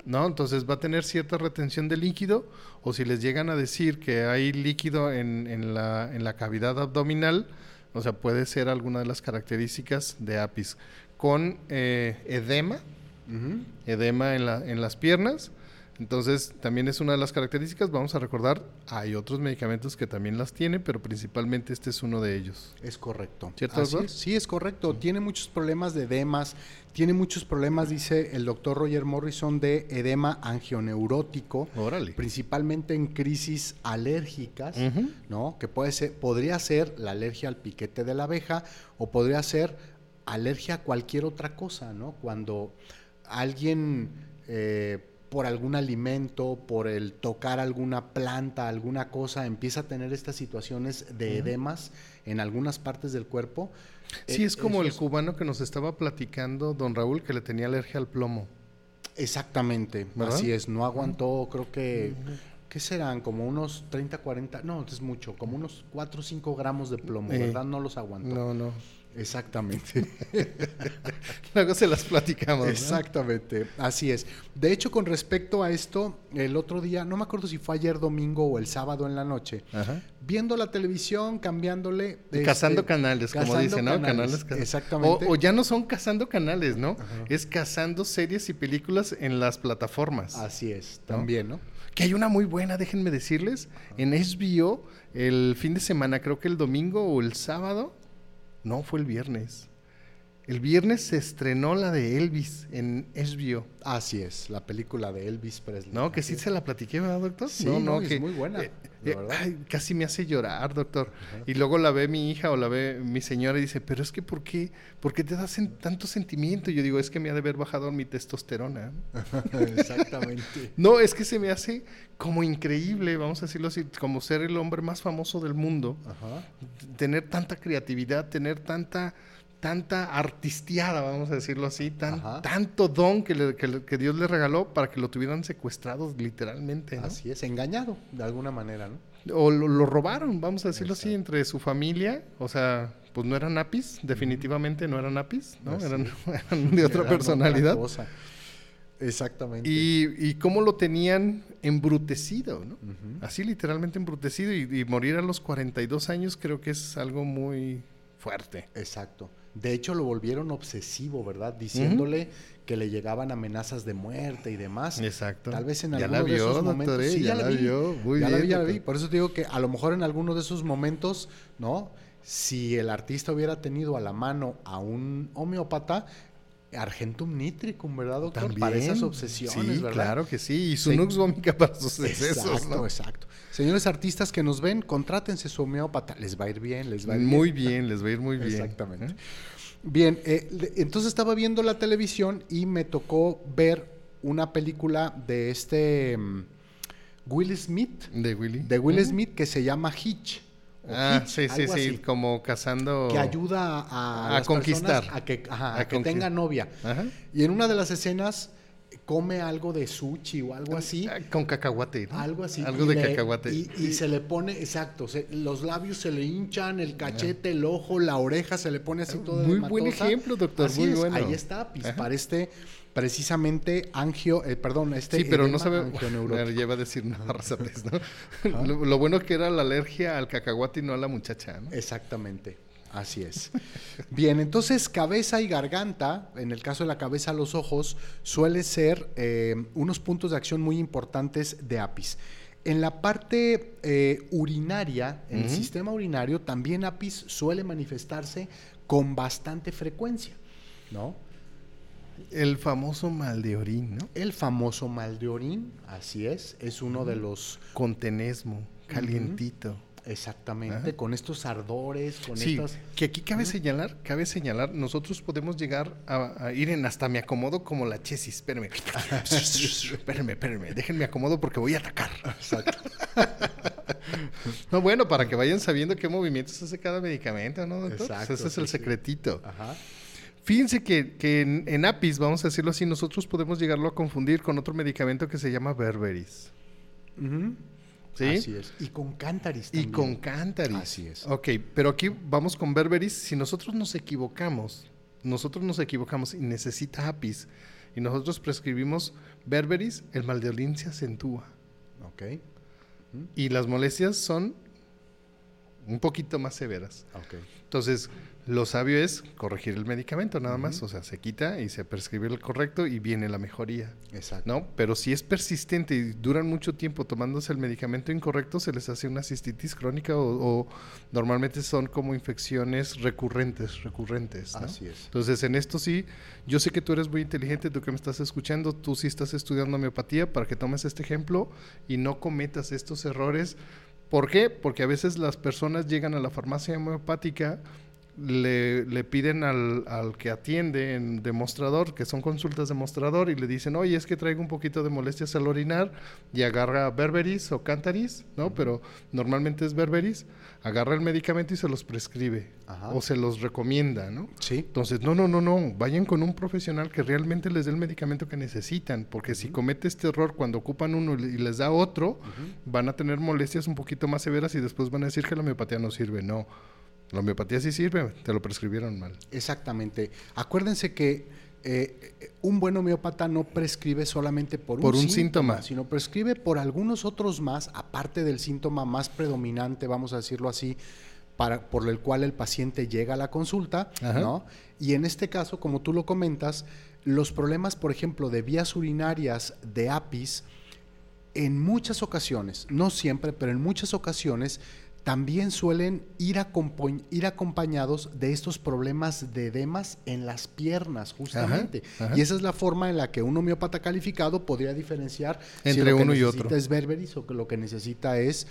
¿No? Entonces va a tener cierta retención de líquido o si les llegan a decir que hay líquido en, en, la, en la cavidad abdominal, o sea, puede ser alguna de las características de APIS. Con eh, edema, edema en, la, en las piernas, entonces, también es una de las características. Vamos a recordar, hay otros medicamentos que también las tienen, pero principalmente este es uno de ellos. Es correcto. ¿Cierto, doctor? Sí, es correcto. Tiene muchos problemas de edemas, tiene muchos problemas, dice el doctor Roger Morrison, de edema angioneurótico. Órale. Principalmente en crisis alérgicas, ¿no? Que puede ser, podría ser la alergia al piquete de la abeja o podría ser alergia a cualquier otra cosa, ¿no? Cuando alguien... Eh, por algún alimento, por el tocar alguna planta, alguna cosa, empieza a tener estas situaciones de edemas en algunas partes del cuerpo. Sí, es eh, como el cubano que nos estaba platicando, don Raúl, que le tenía alergia al plomo. Exactamente, así es, no aguantó, creo que ¿qué serán? Como unos 30, 40, no, es mucho, como unos 4 o 5 gramos de plomo, ¿verdad? No los aguanto. No, no. Exactamente. Luego se las platicamos. Exactamente, así es. De hecho, con respecto a esto, el otro día, no me acuerdo si fue ayer domingo o el sábado en la noche, viendo la televisión, cambiándole. Cazando este, canales, como dicen, ¿no? Canales. Exactamente. O, ya no son cazando canales, ¿no? Es cazando series y películas en las plataformas. Así es, también, ¿no? Que hay una muy buena, déjenme decirles, en HBO, el fin de semana, creo que el domingo o el sábado, no, fue el viernes. El viernes se estrenó la de Elvis en HBO. Así es, la película de Elvis Presley. No, que sí se la platiqué, ¿verdad, doctor? Sí, no, no, es muy buena. Eh, eh, casi me hace llorar, doctor. Y luego la ve mi hija o la ve mi señora y dice, pero es que ¿por qué, ¿por qué te das tanto sentimiento? Y yo digo, es que me ha de haber bajado mi testosterona. Exactamente. no, es que se me hace como increíble, vamos a decirlo así, como ser el hombre más famoso del mundo. Tener tanta creatividad, tener tanta tanta artistiada, vamos a decirlo así, tan, tanto don que, Dios le regaló para que lo tuvieran secuestrado literalmente. Así es, engañado de alguna manera, ¿no? O lo, robaron, vamos a decirlo así, entre su familia, o sea, pues no eran napis, definitivamente no eran napis, ¿no? Eran, de otra personalidad. Exactamente. Y, y, cómo lo tenían embrutecido, ¿no? Así literalmente embrutecido y, y morir a los 42 años creo que es algo muy fuerte. Exacto. De hecho, lo volvieron obsesivo, ¿verdad? Diciéndole que le llegaban amenazas de muerte y demás. Exacto. Tal vez en alguno de esos momentos. ¿eh? ya, la, vio. Muy ya bien, la vi, ya la vi. Por eso te digo que a lo mejor en alguno de esos momentos, ¿no? Si el artista hubiera tenido a la mano a un homeópata, Argentum nitricum, ¿verdad, doctor? También. Para esas obsesiones, sí, ¿verdad? claro que sí. Y su nux vomica para sus excesos, Exacto, exacto. Señores artistas que nos ven, contrátense su homeópata. Les va a ir bien, les va a ir muy bien. les va a ir muy bien. Exactamente. ¿Eh? Bien, eh, entonces estaba viendo la televisión y me tocó ver una película de este mm, Will Smith. De Willy. De Will Smith que se llama Hitch. Ah, sí, sí, sí, como cazando. Que ayuda a, a conquistar. A que, a, que tenga novia. Y en una de las escenas come algo de sushi o algo así. Ah, con cacahuate. Algo así. Algo de cacahuate. Y, se le pone, exacto, los labios se le hinchan, el cachete, el ojo, la oreja se le pone así todo Muy buen ejemplo, doctor, muy bueno. Ahí está, pues, para este precisamente angio, eh, perdón, este Sí, pero no sabe, lleva a decir nada, ¿no? lo, lo, bueno que era la alergia al cacahuate y no a la muchacha, ¿no? Exactamente. Así es. Bien, entonces cabeza y garganta, en el caso de la cabeza, los ojos, suele ser eh, unos puntos de acción muy importantes de APIS. En la parte eh, urinaria, en el sistema urinario, también APIS suele manifestarse con bastante frecuencia, ¿no? El famoso mal de orín, ¿no? El famoso mal de orín, así es, es uno de los... Contenesmo, calientito. Exactamente, con estos ardores, con sí, estas... que aquí cabe señalar, cabe señalar, nosotros podemos llegar a, ir en hasta me acomodo como la chesis, espérame, espérame, espérame, déjenme acomodo porque voy a atacar. Exacto. no, bueno, para que vayan sabiendo qué movimientos hace cada medicamento, ¿no, doctor? Exacto, ese es el secretito. Ajá. Fíjense que, que en, APIS, vamos a decirlo así, nosotros podemos llegarlo a confundir con otro medicamento que se llama Berberis. Así es. Y con cántaris también. Y con cántaris. Así es. Ok, pero aquí vamos con berberis. Si nosotros nos equivocamos, nosotros nos equivocamos y necesita apis, y nosotros prescribimos berberis, el mal de olín se acentúa. Ok. Y las molestias son un poquito más severas. Ok. Entonces, lo sabio es corregir el medicamento nada más, o sea, se quita y se prescribe el correcto y viene la mejoría. Exacto. ¿No? Pero si es persistente y duran mucho tiempo tomándose el medicamento incorrecto, se les hace una cistitis crónica o, normalmente son como infecciones recurrentes, recurrentes. Así es. Entonces, en esto sí, yo sé que tú eres muy inteligente, tú que me estás escuchando, tú sí estás estudiando homeopatía para que tomes este ejemplo y no cometas estos errores. ¿Por qué? Porque a veces las personas llegan a la farmacia homeopática le, le piden al, al, que atiende en demostrador, que son consultas de mostrador, y le dicen, oye, es que traigo un poquito de molestias al orinar, y agarra berberis o cantaris, ¿no? Pero normalmente es berberis, agarra el medicamento y se los prescribe, o se los recomienda, ¿no? Sí. Entonces, no, no, no, no, vayan con un profesional que realmente les dé el medicamento que necesitan, porque si comete este error cuando ocupan uno y les da otro, van a tener molestias un poquito más severas y después van a decir que la homeopatía no sirve, no. La homeopatía sí sirve, te lo prescribieron mal. Exactamente. Acuérdense que eh, un buen homeópata no prescribe solamente por, un, síntoma, síntoma, sino prescribe por algunos otros más, aparte del síntoma más predominante, vamos a decirlo así, para, por el cual el paciente llega a la consulta, ¿no? Y en este caso, como tú lo comentas, los problemas, por ejemplo, de vías urinarias de APIS, en muchas ocasiones, no siempre, pero en muchas ocasiones, también suelen ir, acompañados de estos problemas de edemas en las piernas, justamente. Y esa es la forma en la que un homeópata calificado podría diferenciar entre uno y otro. es berberis o que lo que necesita es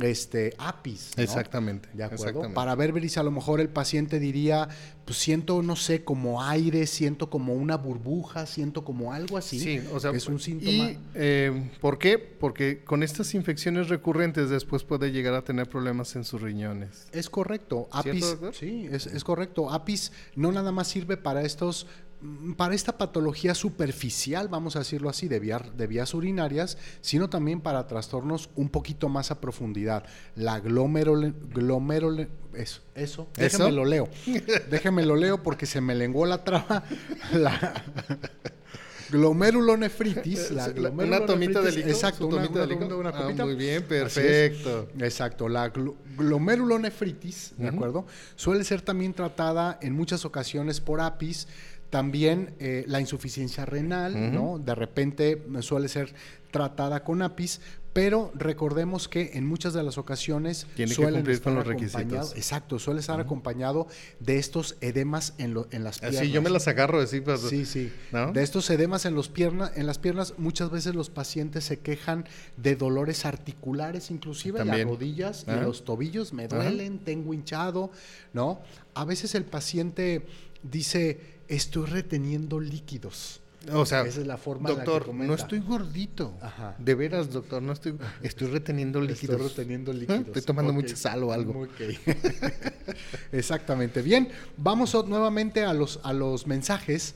este apis. Exactamente. ¿De acuerdo? Para Berberis a lo mejor el paciente diría, pues siento, no sé, como aire, siento como una burbuja, siento como algo así. Sí, o sea, es un síntoma. ¿Y eh, por qué? Porque con estas infecciones recurrentes después puede llegar a tener problemas en sus riñones. Es correcto. Apis, sí, es, es correcto. Apis no nada más sirve para estos para esta patología superficial, vamos a decirlo así, de, de vías urinarias, sino también para trastornos un poquito más a profundidad. La glomerol... glomerol eso, eso, déjeme lo leo. déjeme lo leo porque se me lenguó la traba. La glomerulonefritis. La una tomita de líquido. Exacto, una, tomita de Una, ah, muy bien, perfecto. Exacto, la glomerulonefritis, ¿de acuerdo? Suele ser también tratada en muchas ocasiones por APIS también eh, la insuficiencia renal, ¿no? De repente suele ser tratada con APIS, pero recordemos que en muchas de las ocasiones Tiene que cumplir con los requisitos. Exacto, suele estar acompañado de estos edemas en, en las piernas. Sí, yo me las agarro así. Pues, sí, sí. De estos edemas en, los en las piernas, muchas veces los pacientes se quejan de dolores articulares, inclusive las rodillas y los tobillos me duelen, tengo hinchado, ¿no? A veces el paciente dice estoy reteniendo líquidos. O sea, esa es la forma doctor, no estoy gordito. De veras, doctor, no estoy, estoy reteniendo líquidos. Estoy reteniendo líquidos. Estoy tomando mucha sal o algo. Exactamente. Bien, vamos nuevamente a los, a los mensajes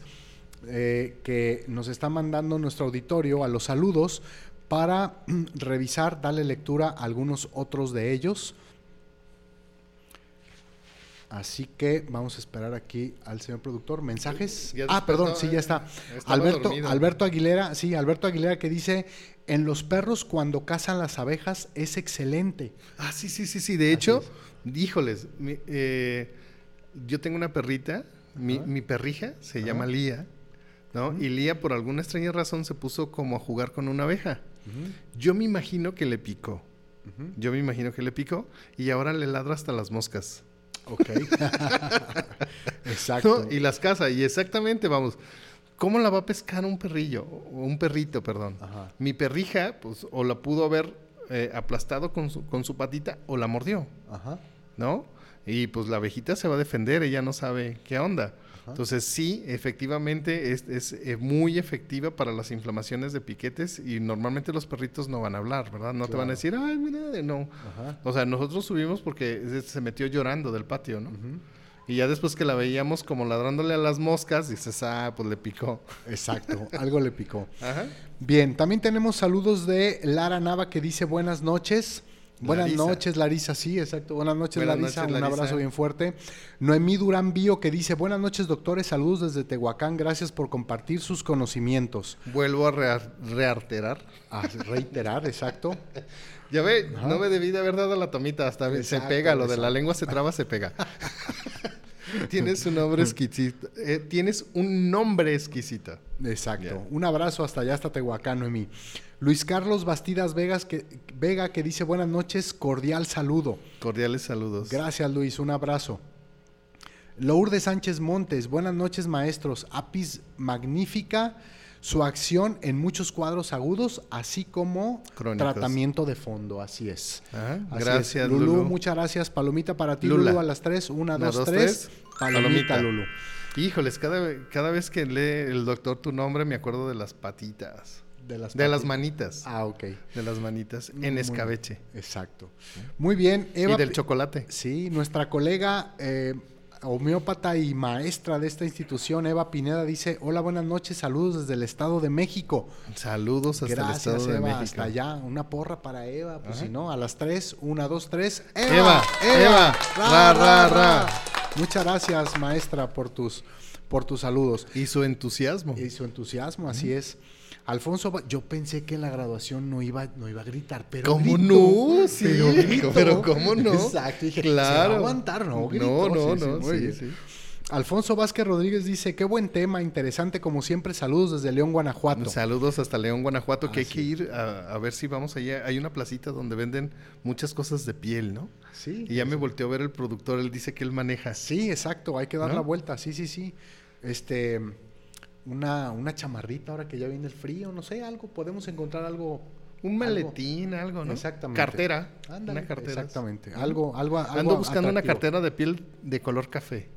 eh, que nos está mandando nuestro auditorio, a los saludos, para revisar, darle lectura a algunos otros de ellos. Así que vamos a esperar aquí al señor productor. ¿Mensajes? ah, perdón, sí, ya está. Alberto, Alberto Aguilera, sí, Alberto Aguilera que dice, en los perros cuando cazan las abejas es excelente. Ah, sí, sí, sí, sí. De hecho, híjoles, eh, yo tengo una perrita, mi, perrija se llama Lía, ¿no? Y Lía por alguna extraña razón se puso como a jugar con una abeja. Yo me imagino que le picó. Yo me imagino que le picó y ahora le ladra hasta las moscas. Ok. Exacto. Y las casas, y exactamente, vamos. ¿Cómo la va a pescar un perrillo? O un perrito, perdón. Mi perrija, pues, o la pudo haber eh, aplastado con su, con su patita o la mordió. Ajá. ¿No? Y pues la abejita se va a defender, ella no sabe qué onda. Entonces sí, efectivamente es, eh, muy efectiva para las inflamaciones de piquetes y normalmente los perritos no van a hablar, ¿verdad? No te van a decir, ay, mira, no. O sea, nosotros subimos porque se metió llorando del patio, ¿no? Y ya después que la veíamos como ladrándole a las moscas, dices, ah, pues le picó. Exacto, algo le picó. Ajá. Bien, también tenemos saludos de Lara Nava que dice buenas noches. Buenas noches, Larisa. Sí, exacto. Buenas noches, Larisa. Un abrazo bien fuerte. Noemí Durán Bío que dice: Buenas noches, doctores. Saludos desde Tehuacán. Gracias por compartir sus conocimientos. Vuelvo a reiterar. A reiterar, exacto. ya ve, no me debí de haber dado la tomita. Hasta se pega. Lo de la lengua se traba, se pega. Tienes un nombre exquisito. Eh, tienes un nombre exquisito. Exacto. Un abrazo hasta allá, hasta Tehuacán, Noemí. Luis Carlos Bastidas Vegas que, Vega que dice buenas noches, cordial saludo. Cordiales saludos. Gracias Luis, un abrazo. Lourdes Sánchez Montes, buenas noches maestros. Apis magnífica, su acción en muchos cuadros agudos, así como tratamiento de fondo, así es. Ah, gracias, Lulu, Muchas gracias. Palomita para ti, Lulu, a las tres. Una, dos, tres. Palomita, Lulu. Híjoles, cada, cada vez que lee el doctor tu nombre me acuerdo de las patitas. De las, de las manitas. Ah, ok. De las manitas en escabeche. Exacto. Muy bien, Eva. Y del chocolate. Sí, nuestra colega eh, homeópata y maestra de esta institución, Eva Pineda, dice: Hola, buenas noches, saludos desde el Estado de México. Saludos hasta el Estado de México. Hasta allá, una porra para Eva, pues si no, a las tres, una, dos, tres. ¡Eva! ¡Eva! ¡Ra, ra, ra! Muchas gracias, maestra, por tus, por tus saludos. Y su entusiasmo. Y su entusiasmo, así es. Alfonso, yo pensé que en la graduación no iba, no iba a gritar, pero ¿Cómo no? Sí, pero, ¿cómo no? Exacto, dije, claro. ¿se aguantar? No, no, no, no, sí, sí, Alfonso Vázquez Rodríguez dice, qué buen tema, interesante como siempre, saludos desde León, Guanajuato. Saludos hasta León, Guanajuato, que hay que ir a, ver si vamos allá. Hay una placita donde venden muchas cosas de piel, ¿no? Sí. Y ya me volteó a ver el productor, él dice que él maneja. Sí, exacto, hay que dar la vuelta, sí, sí, sí. Este, una, una chamarrita ahora que ya viene el frío, no sé, algo, podemos encontrar algo. Un maletín, algo, ¿no? Exactamente. Cartera. una cartera. Exactamente. Algo, algo, algo Ando buscando una cartera de piel de color café.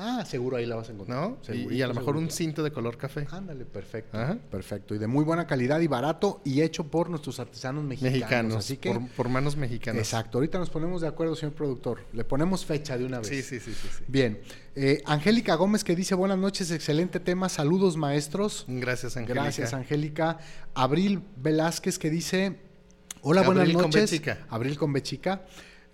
Ah, seguro ahí la vas a encontrar. ¿No? y, a lo mejor un cinto de color café. Ándale, perfecto. Perfecto. Y de muy buena calidad y barato y hecho por nuestros artesanos mexicanos. Mexicanos. Así que, por, manos mexicanas. Exacto. Ahorita nos ponemos de acuerdo, señor productor. Le ponemos fecha de una vez. Sí, sí, sí. sí, Bien. Eh, Angélica Gómez que dice buenas noches, excelente tema. Saludos, maestros. Gracias, Angélica. Gracias, Angélica. Abril Velázquez que dice... Hola, buenas noches. Con Abril con Bechica.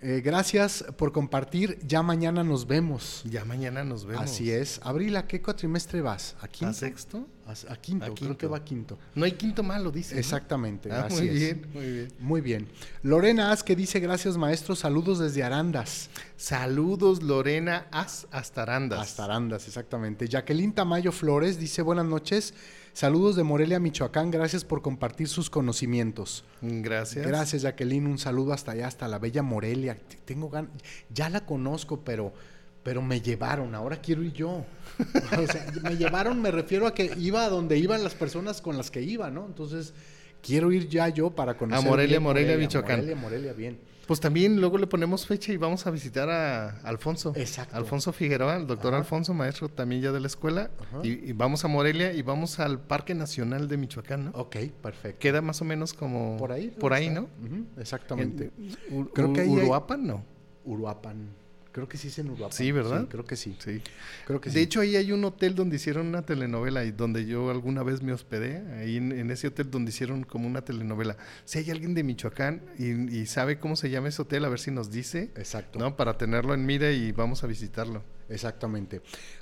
Eh, gracias por compartir. Ya mañana nos vemos. Ya mañana nos vemos. Así es. Abril, ¿a qué cuatrimestre vas? ¿A quinto? ¿A sexto? A, quinto, creo que va a quinto. No hay quinto malo, dice. Exactamente. Ah, muy bien, muy bien. Muy bien. Lorena As que dice gracias maestro, saludos desde Arandas. Saludos Lorena As hasta Arandas. Hasta Arandas, exactamente. Jacqueline Tamayo Flores dice buenas noches. Saludos de Morelia, Michoacán. Gracias por compartir sus conocimientos. Gracias. Gracias, Jacqueline. Un saludo hasta allá, hasta la bella Morelia. Tengo Ya la conozco, pero, pero me llevaron. Ahora quiero ir yo. o sea, me llevaron, me refiero a que iba a donde iban las personas con las que iba, ¿no? Entonces, quiero ir ya yo para conocer. A Morelia, Morelia, Michoacán. Morelia, Morelia, bien. Pues también luego le ponemos fecha y vamos a visitar a Alfonso. Exacto. Alfonso Figueroa, el doctor Alfonso, maestro también ya de la escuela. Y, vamos a Morelia y vamos al Parque Nacional de Michoacán, ¿no? Ok, perfecto. Queda más o menos como... Por ahí. Por ahí, ¿no? exactamente. Creo que Uruapan, no. Uruapan. Creo que sí es en Uruapan. Sí, ¿verdad? creo que sí. Sí. Creo que de hecho, ahí hay un hotel donde hicieron una telenovela y donde yo alguna vez me hospedé, ahí en, ese hotel donde hicieron como una telenovela. Si hay alguien de Michoacán y, sabe cómo se llama ese hotel, a ver si nos dice. Exacto. ¿no? Para tenerlo en mira y vamos a visitarlo. Exactamente.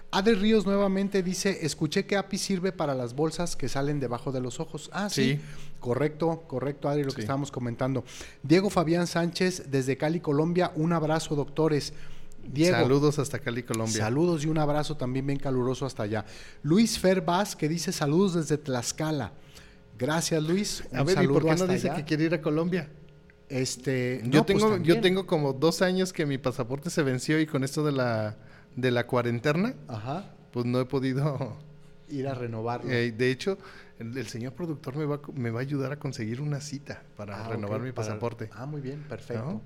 Ade Ríos nuevamente dice, escuché que API sirve para las bolsas que salen debajo de los ojos. Ah, sí. Correcto, correcto, Adri, lo que estábamos comentando. Diego Fabián Sánchez, desde Cali, Colombia, un abrazo, doctores. Diego. Saludos hasta Cali, Colombia. Saludos y un abrazo también bien caluroso hasta allá. Luis Ferbas, que dice saludos desde Tlaxcala. Gracias, Luis. a ver, ¿y por qué no dice que quiere ir a Colombia? Este, yo pues tengo, yo tengo como dos años que mi pasaporte se venció y con esto de la de la cuarentena, Ajá. pues no he podido ir a renovarlo. Eh, de hecho, el, señor productor me va, me va a ayudar a conseguir una cita para ah, renovar mi pasaporte. Ah, muy bien, perfecto.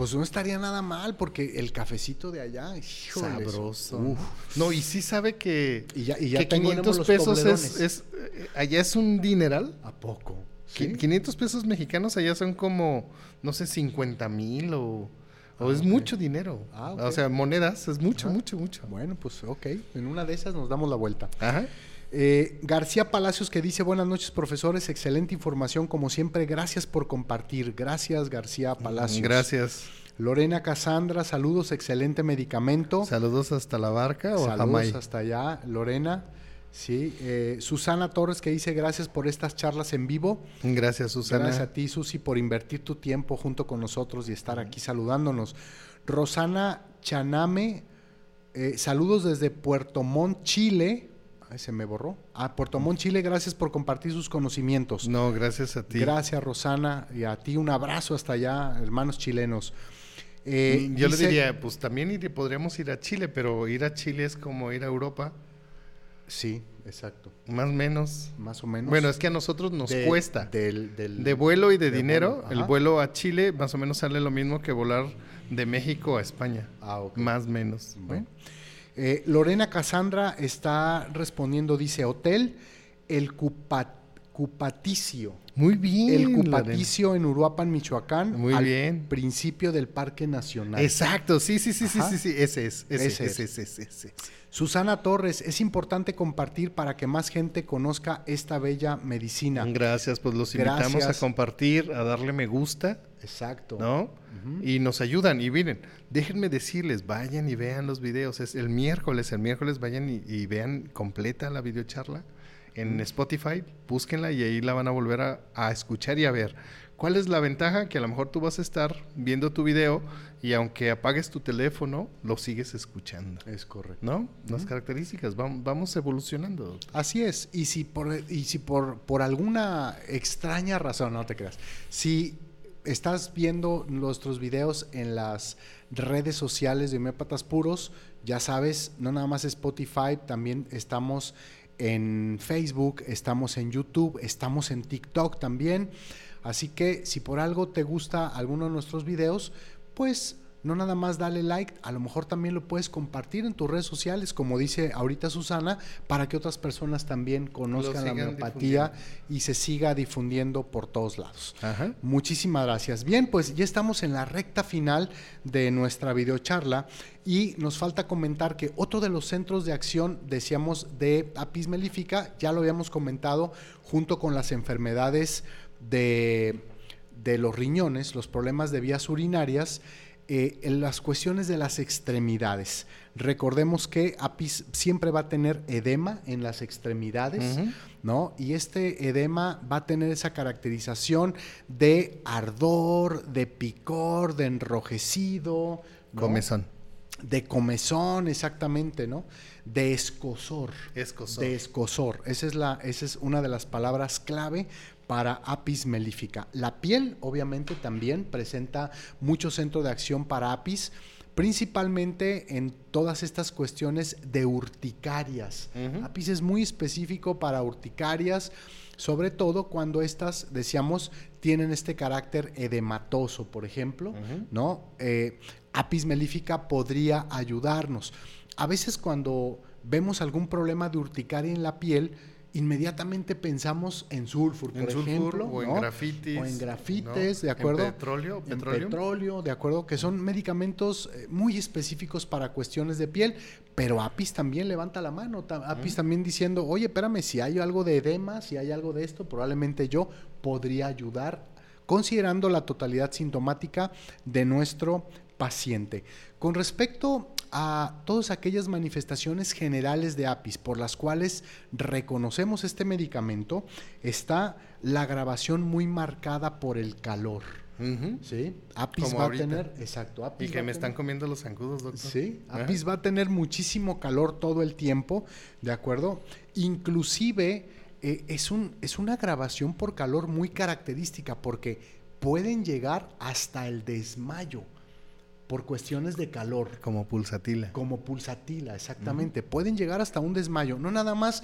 Pues no estaría nada mal, porque el cafecito de allá, sabroso. No, y sí sabe que, y ya, y ya que 500 pesos es, eh, allá es un dineral. ¿A poco? ¿Sí? 500 pesos mexicanos allá son como, no sé, 50 mil o, o es ah, mucho dinero. Ah, o sea, monedas, es mucho, mucho, mucho. Bueno, pues ok, en una de esas nos damos la vuelta. Ajá. Eh, García Palacios que dice, buenas noches profesores, excelente información como siempre, gracias por compartir. Gracias García Palacios. Gracias. Lorena Casandra, saludos, excelente medicamento. Saludos hasta la barca o Saludos hasta allá, Lorena. Sí, eh, Susana Torres que dice gracias por estas charlas en vivo. Gracias Susana. Gracias a ti Susi por invertir tu tiempo junto con nosotros y estar aquí saludándonos. Rosana Chaname, eh, saludos desde Puerto Montt, Chile. Ay, se me borró. Ah, Puerto Montt, Chile, gracias por compartir sus conocimientos. No, gracias a ti. Gracias, Rosana, y a ti un abrazo hasta allá, hermanos chilenos. Eh, Yo le diría, pues también podríamos ir a Chile, pero ir a Chile es como ir a Europa. Sí, Exacto. Más o menos. Más o menos. Bueno, es que a nosotros nos De- cuesta. del- del- de vuelo y de, de dinero, vuelo, el vuelo a Chile más o menos sale lo mismo que volar de México a España. Ah, ok. Más o menos. ¿no? Eh, Lorena Casandra está respondiendo, dice, hotel, el Cupa- Cupaticio. Muy bien. El. Cupaticio en Uruapan, Michoacán. Muy al bien. principio del Parque Nacional. Exacto, sí, sí, sí, sí, Ajá. sí, sí, ese es, ese, Ese ese, es. ese, ese. Susana Torres, es importante compartir para que más gente conozca esta bella medicina. Gracias, pues los invitamos a compartir, a darle me gusta, Exacto. ¿no? Y nos ayudan. Y miren, déjenme decirles, vayan y vean los videos. Es el miércoles, el miércoles vayan y, y vean completa la videocharla en Spotify, búsquenla y ahí la van a volver a, a escuchar y a ver. ¿Cuál es la ventaja? Que a lo mejor tú vas a estar viendo tu video y aunque apagues tu teléfono, lo sigues escuchando. Es correcto. ¿No? Las características, vam- vamos evolucionando. Así es, y si por, y si por, por alguna extraña razón, no te creas, si estás viendo nuestros videos en las redes sociales de Homeópatas Puros, ya sabes, no nada más Spotify, también estamos en Facebook, estamos en YouTube, estamos en TikTok también. Así que si por algo te gusta alguno de nuestros videos, pues no nada más dale like, a lo mejor también lo puedes compartir en tus redes sociales, como dice ahorita Susana, para que otras personas también conozcan la homeopatía y se siga difundiendo por todos lados. Ajá. Muchísimas gracias. Bien, pues ya estamos en la recta final de nuestra videocharla y nos falta comentar que otro de los centros de acción, decíamos, de apis melífica, ya lo habíamos comentado, junto con las enfermedades de, de los riñones, los problemas de vías urinarias, eh, en las cuestiones de las extremidades. Recordemos que apis siempre va a tener edema en las extremidades. ¿no? Y este edema va a tener esa caracterización de ardor, de picor, de enrojecido, ¿no? Comezón. De comezón, exactamente, ¿no? De escosor. Escozor. De escosor. Esa es, la, esa es una de las palabras clave para apis melífica. La piel, obviamente, también presenta mucho centro de acción para apis, principalmente en todas estas cuestiones de urticarias. Apis es muy específico para urticarias, sobre todo cuando estas, decíamos, tienen este carácter edematoso, por ejemplo. ¿no? Eh, apis melífica podría ayudarnos. A veces cuando vemos algún problema de urticaria en la piel, inmediatamente pensamos en sulfur, por En sulfur ejemplo, o en grafitis, o en grafites, ¿no? de En acuerdo, petróleo, en petróleo. petróleo, de acuerdo, que son medicamentos eh, muy específicos para cuestiones de piel, pero Apis también levanta la mano, Apis también diciendo, oye, espérame, si hay algo de edema, si hay algo de esto, probablemente yo podría ayudar, considerando la totalidad sintomática de nuestro paciente. Con respecto a todas aquellas manifestaciones generales de apis por las cuales reconocemos este medicamento, está la grabación muy marcada por el calor. ¿sí? Apis Como va ahorita. a tener, exacto, Apis Y que me están comiendo los zancudos, doctor. Sí. Apis va a tener muchísimo calor todo el tiempo, ¿de acuerdo? Inclusive eh, es, un, es una grabación por calor muy característica porque pueden llegar hasta el desmayo por cuestiones de calor, Como pulsatila. como pulsatila, exactamente. Pueden llegar hasta un desmayo, no nada más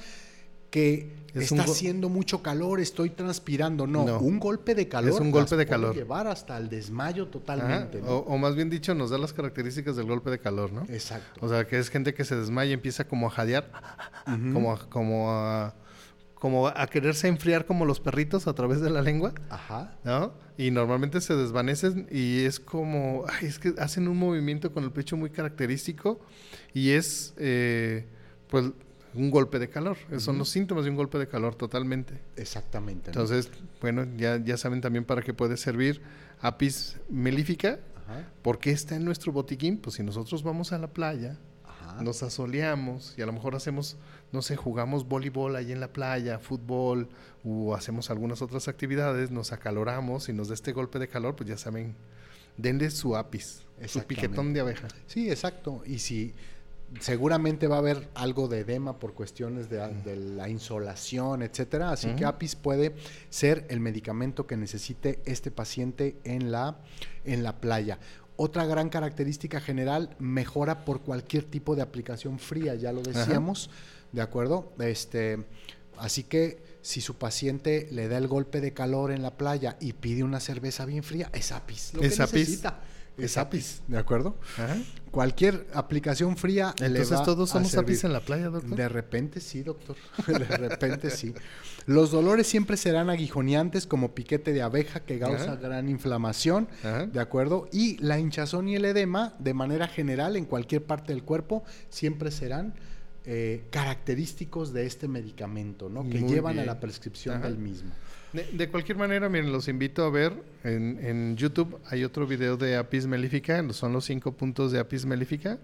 que Es está haciendo mucho calor, estoy transpirando, no, No. un golpe de calor Es un golpe de puede calor. llevar hasta el desmayo totalmente. ¿no? O, o más bien dicho, nos da las características del golpe de calor, ¿no? Exacto. O sea, que es gente que se desmaya y empieza como a jadear, Ujú. como, a, como, a, como a quererse enfriar como los perritos a través de la lengua, Ajá. ¿no? Y normalmente se desvanecen y es como, ay, es que hacen un movimiento con el pecho muy característico y es, eh, pues, un golpe de calor. Esos Son los síntomas de un golpe de calor totalmente. Exactamente. ¿no? Entonces, bueno, ya, ya saben también para qué puede servir apis melífica. Ajá. ¿Por qué está en nuestro botiquín? Pues si nosotros vamos a la playa, Ajá. nos asoleamos y a lo mejor hacemos, no sé, jugamos voleibol ahí en la playa, fútbol o hacemos algunas otras actividades, nos acaloramos y nos da este golpe de calor, pues ya saben, denle su apis, su piquetón de abeja. Sí, exacto. Y si seguramente va a haber algo de edema por cuestiones de, de la insolación, etcétera. Así que. Apis puede ser el medicamento que necesite este paciente en la, en la playa. Otra gran característica general, mejora por cualquier tipo de aplicación fría, ya lo decíamos, ¿de acuerdo? Este, así que si su paciente le da el golpe de calor en la playa y pide una cerveza bien fría, es apis lo que necesita. Es apis, ¿de acuerdo? Cualquier aplicación fría. Entonces todos somos apis en la playa, doctor. De repente sí, doctor. De repente sí. Los dolores siempre serán aguijoneantes como piquete de abeja que causa gran inflamación, ¿de acuerdo? Y la hinchazón y el edema, de manera general, en cualquier parte del cuerpo, siempre serán eh, característicos de este medicamento, ¿no? Que llevan a la prescripción del mismo. De, cualquier manera, miren, los invito a ver en, YouTube. Hay otro video de Apis melífica, son los cinco puntos de Apis melífica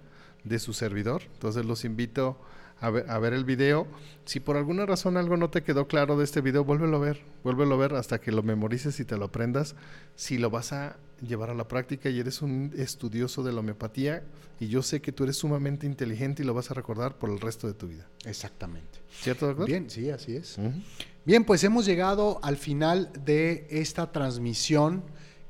de su servidor. Entonces los invito a ver, a ver, el video. Si por alguna razón algo no te quedó claro de este video, vuélvelo a ver, vuélvelo a ver hasta que lo memorices y te lo aprendas. Si lo vas a llevar a la práctica y eres un estudioso de la homeopatía y yo sé que tú eres sumamente inteligente y lo vas a recordar por el resto de tu vida. Exactamente. ¿Cierto, doctor? Bien, sí, así es. Bien, pues hemos llegado al final de esta transmisión.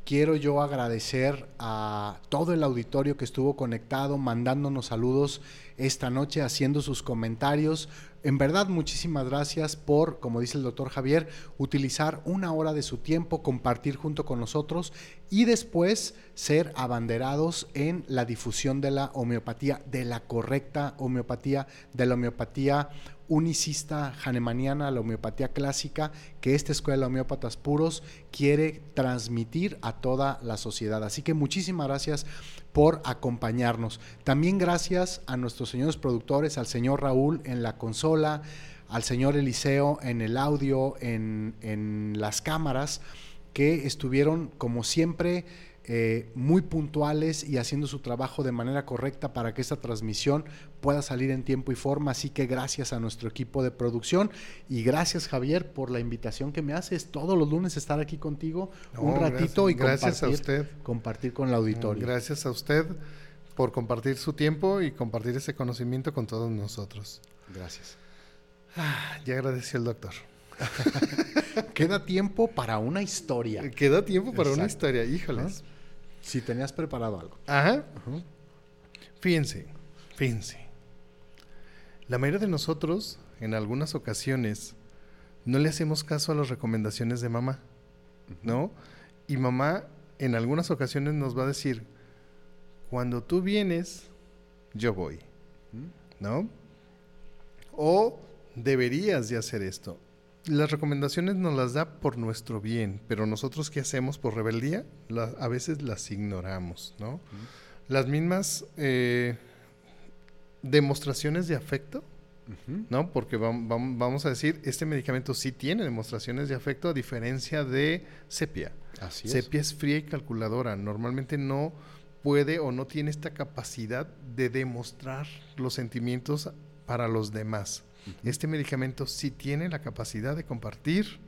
Quiero yo agradecer a todo el auditorio que estuvo conectado, mandándonos saludos esta noche, haciendo sus comentarios. En verdad, muchísimas gracias por, como dice el doctor Javier, utilizar una hora de su tiempo, compartir junto con nosotros y después ser abanderados en la difusión de la homeopatía, de la correcta homeopatía, de la homeopatía unicista hanemaniana, la homeopatía clásica, que esta escuela de homeópatas puros quiere transmitir a toda la sociedad. Así que muchísimas gracias por acompañarnos. También gracias a nuestros señores productores, al señor Raúl en la consola, al señor Eliseo en el audio, en, en las cámaras, que estuvieron como siempre eh, muy puntuales y haciendo su trabajo de manera correcta para que esta transmisión pueda salir en tiempo y forma. Así que gracias a nuestro equipo de producción y gracias Javier por la invitación que me haces todos los lunes estar aquí contigo un ratito y gracias compartir, a usted. compartir con la auditorio. Gracias a usted por compartir su tiempo y compartir ese conocimiento con todos nosotros. Gracias. Ah, ya agradeció el doctor. Queda tiempo para una historia. Queda tiempo para una historia, híjoles. Si tenías preparado algo. Ajá. Fíjense, fíjense. La mayoría de nosotros, en algunas ocasiones, no le hacemos caso a las recomendaciones de mamá, ¿no? Y mamá, en algunas ocasiones, nos va a decir, cuando tú vienes, yo voy, ¿no? O deberías de hacer esto las recomendaciones nos las da por nuestro bien, pero nosotros qué hacemos por rebeldía? a veces las ignoramos, ¿no? Las mismas eh, demostraciones de afecto, ¿no? Porque vamos a decir, este medicamento sí tiene demostraciones de afecto a diferencia de sepia. Así sepia es fría y calculadora, normalmente no puede o no tiene esta capacidad de demostrar los sentimientos para los demás. Este medicamento sí tiene la capacidad de compartir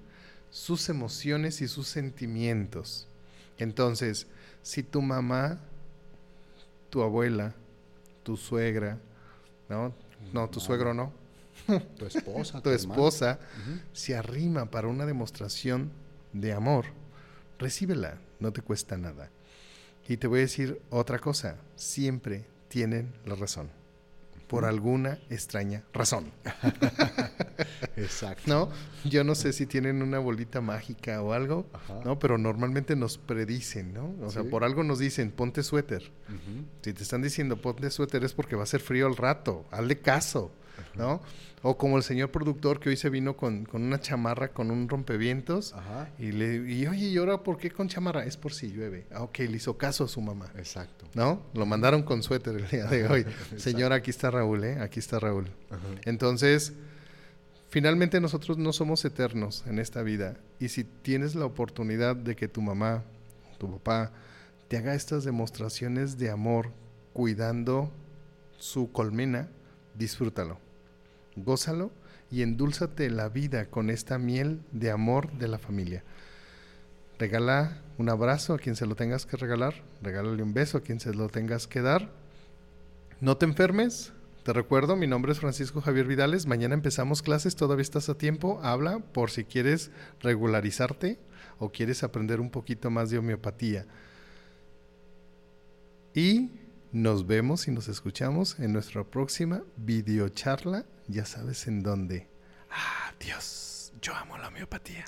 sus emociones y sus sentimientos. Entonces, si tu mamá, tu abuela, tu suegra, ¿no? No, tu suegro no. Tu esposa. tu, esposa se arrima para una demostración de amor. Recíbela, no te cuesta nada. Y te voy a decir otra cosa, siempre tienen la razón por alguna extraña razón. Exacto. ¿No? Yo no sé si tienen una bolita mágica o algo, ¿no? Pero normalmente nos predicen, ¿no? O sea, por algo nos dicen, ponte suéter. Si te están diciendo ponte suéter es porque va a ser frío al rato, hazle caso, ¿no? O como el señor productor que hoy se vino con, una chamarra con un rompevientos y le y oye, ¿y ahora por qué con chamarra? Es por si llueve. Ah, ok, le hizo caso a su mamá. Exacto. ¿No? Lo mandaron con suéter el día de hoy. Señor, aquí está Raúl, ¿eh? Aquí está Raúl. Entonces, finalmente nosotros no somos eternos en esta vida. Y si tienes la oportunidad de que tu mamá, tu papá, te haga estas demostraciones de amor cuidando su colmena, disfrútalo gózalo y endúlzate la vida con esta miel de amor de la familia. Regala un abrazo a quien se lo tengas que regalar, regálale un beso a quien se lo tengas que dar. No te enfermes. Te recuerdo, mi nombre es Francisco Javier Vidales. Mañana empezamos clases, todavía estás a tiempo. Habla por si quieres regularizarte o quieres aprender un poquito más de homeopatía. Y nos vemos y nos escuchamos en nuestra próxima videocharla. Ya sabes en dónde. Adiós. Yo amo la homeopatía.